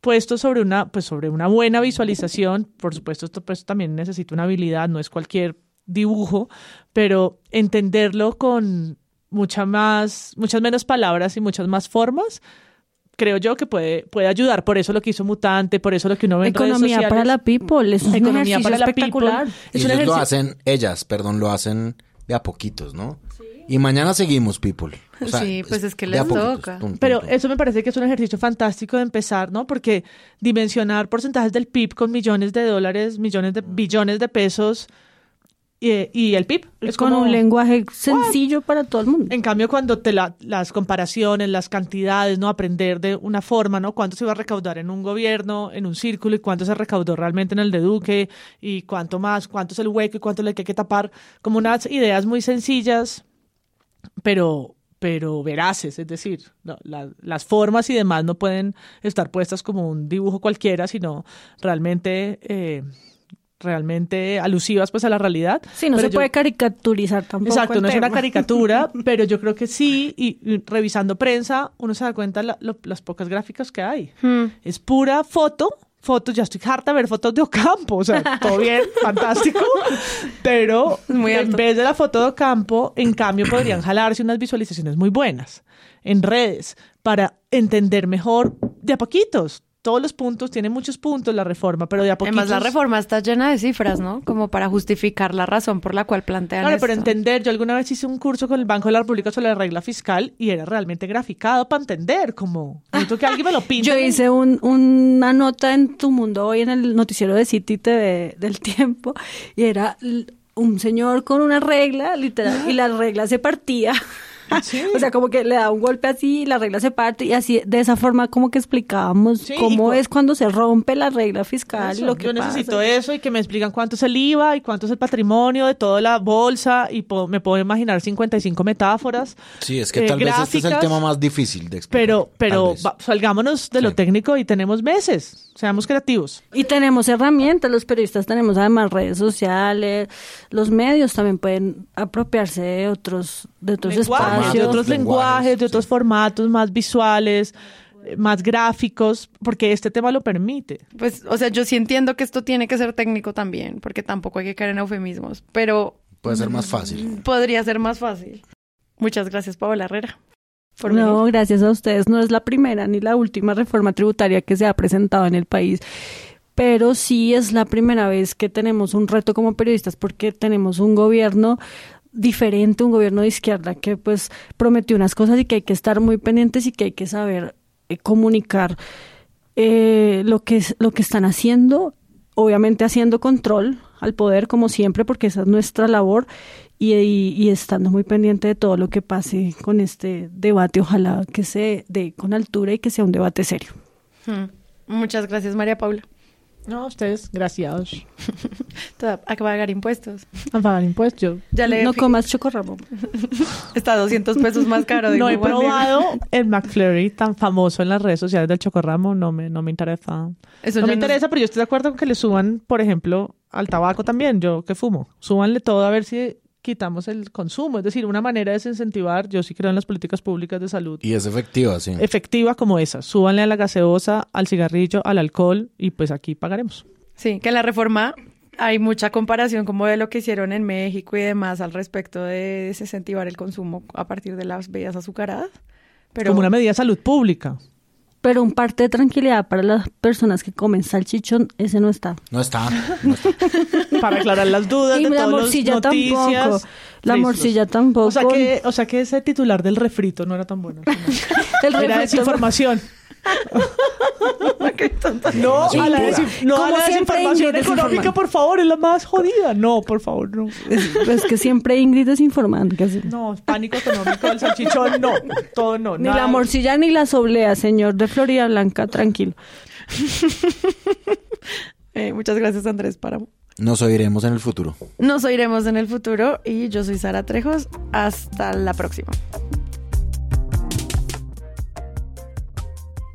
puesto sobre una, pues sobre una buena visualización. Por supuesto, esto pues también necesita una habilidad, no es cualquier dibujo, pero entenderlo con mucha más, muchas menos palabras y muchas más formas, creo yo que puede, puede ayudar. Por eso lo que hizo Mutante, por eso lo que uno ve en redes Economía sociales. para la people, es un Economía ejercicio para la espectacular. people. Y Es ellos lo hacen, ellas, perdón, lo hacen de a poquitos, ¿no? Y mañana seguimos, people. O sea, Sí, pues es que les poquitos, toca. tum, tum, Pero tum. eso me parece que es un ejercicio fantástico de empezar, ¿no? Porque dimensionar porcentajes del PIB con millones de dólares, millones de billones de pesos y, y el PIB es con como un lenguaje sencillo para todo el mundo. En cambio, cuando te la- las comparaciones, las cantidades, ¿no? Aprender de una forma, ¿no? Cuánto se iba a recaudar en un gobierno, en un círculo, y cuánto se recaudó realmente en el de Duque, y cuánto más, cuánto es el hueco y cuánto le hay que tapar, como unas ideas muy sencillas, pero pero veraces, es decir, no, la- las formas y demás no pueden estar puestas como un dibujo cualquiera, sino realmente eh, realmente alusivas pues a la realidad. Sí, no Pero se yo- puede caricaturizar tampoco. Exacto, el no es una caricatura, pero yo creo que sí, y, revisando prensa, uno se da cuenta la- lo- las pocas gráficas que hay. Hmm. Es pura foto, fotos, ya estoy harta de ver fotos de Ocampo, o sea, todo bien, fantástico, pero Muy en vez de la foto de Ocampo, en cambio podrían jalarse unas visualizaciones muy buenas en redes para entender mejor de a poquitos. Todos los puntos, tiene muchos puntos la reforma, pero de a poquitos. Además, la reforma está llena de cifras, ¿no? Como para justificar la razón por la cual plantean Claro, pero esto. entender, yo alguna vez hice un curso con el Banco de la República sobre la regla fiscal y era realmente graficado para entender, como necesito que alguien me lo pinte. Yo hice un- una nota en Tu Mundo hoy en el noticiero de City TV del tiempo y era un señor con una regla, literal, y la regla se partía. O sea, como que le da un golpe así y la regla se parte y así, de esa forma como que explicábamos Sí, cómo cu- es cuando se rompe la regla fiscal Eso, lo que yo pasa. necesito eso y que me explican cuánto es el IVA y cuánto es el patrimonio de toda la bolsa y po- me puedo imaginar 55 metáforas. Sí, es que eh, tal vez este es el tema más difícil de explicar. Pero, pero va- salgámonos de lo técnico y tenemos meses, seamos creativos. Y tenemos herramientas, los periodistas tenemos además redes sociales, los medios también pueden apropiarse de otros, de otros lenguajes, espacios. de otros Lenguajes, lenguajes, de otros sí. formatos más visuales, eh, más gráficos, porque este tema lo permite. Pues, o sea, yo sí entiendo que esto tiene que ser técnico también, porque tampoco hay que caer en eufemismos, pero Puede ser más fácil. podría ser más fácil. Muchas gracias, Paola Herrera. por No, venir. gracias a ustedes. No es la primera ni la última reforma tributaria que se ha presentado en el país, pero sí es la primera vez que tenemos un reto como periodistas porque tenemos un gobierno diferente, un gobierno de izquierda que pues prometió unas cosas y que hay que estar muy pendientes y que hay que saber eh, comunicar eh, lo que es, lo que están haciendo, obviamente haciendo control al poder como siempre porque esa es nuestra labor y, y- estando muy pendiente de todo lo que pase con este debate, ojalá que se dé con altura y que sea un debate serio. Hmm. Muchas gracias, María Paula. No, ustedes, gracias. A pagar impuestos. A pagar impuestos. Ya le no comas chocorramo. está 200 pesos más caro. No dijo he probado el McFlurry tan famoso en las redes sociales del Chocorramo, no me, no me interesa. Eso no me no- interesa, pero yo estoy de acuerdo con que le suban, por ejemplo, al tabaco también, yo que fumo. Súbanle todo a ver si quitamos el consumo. Es decir, una manera de desincentivar, yo sí creo en las políticas públicas de salud Y es efectiva, sí. efectiva como esa. Súbanle a la gaseosa, al cigarrillo, al alcohol y pues aquí pagaremos. Sí, que en la reforma hay mucha comparación como de lo que hicieron en México y demás al respecto de desincentivar el consumo a partir de las bebidas azucaradas. Pero Como una medida de salud pública. Pero un parte de tranquilidad para las personas que comen salchichón, ese no está. No está. no está. Para aclarar las dudas Y de la morcilla noticias. tampoco. La morcilla tampoco. O sea que, o sea que ese titular del refrito no era tan bueno. El Era desinformación. No, a la, no a la desinformación económica, desinformando. por favor, es la más jodida. No, por favor, no. Es, es que siempre Ingrid es informando. que así. No, pánico económico del salchichón, no. Todo no. Ni nada. la morcilla ni la soblea, señor de Florida Blanca, tranquilo. eh, muchas gracias, Andrés Páramo. Nos oiremos en el futuro. Nos oiremos en el futuro y yo soy Sara Trejos. Hasta la próxima.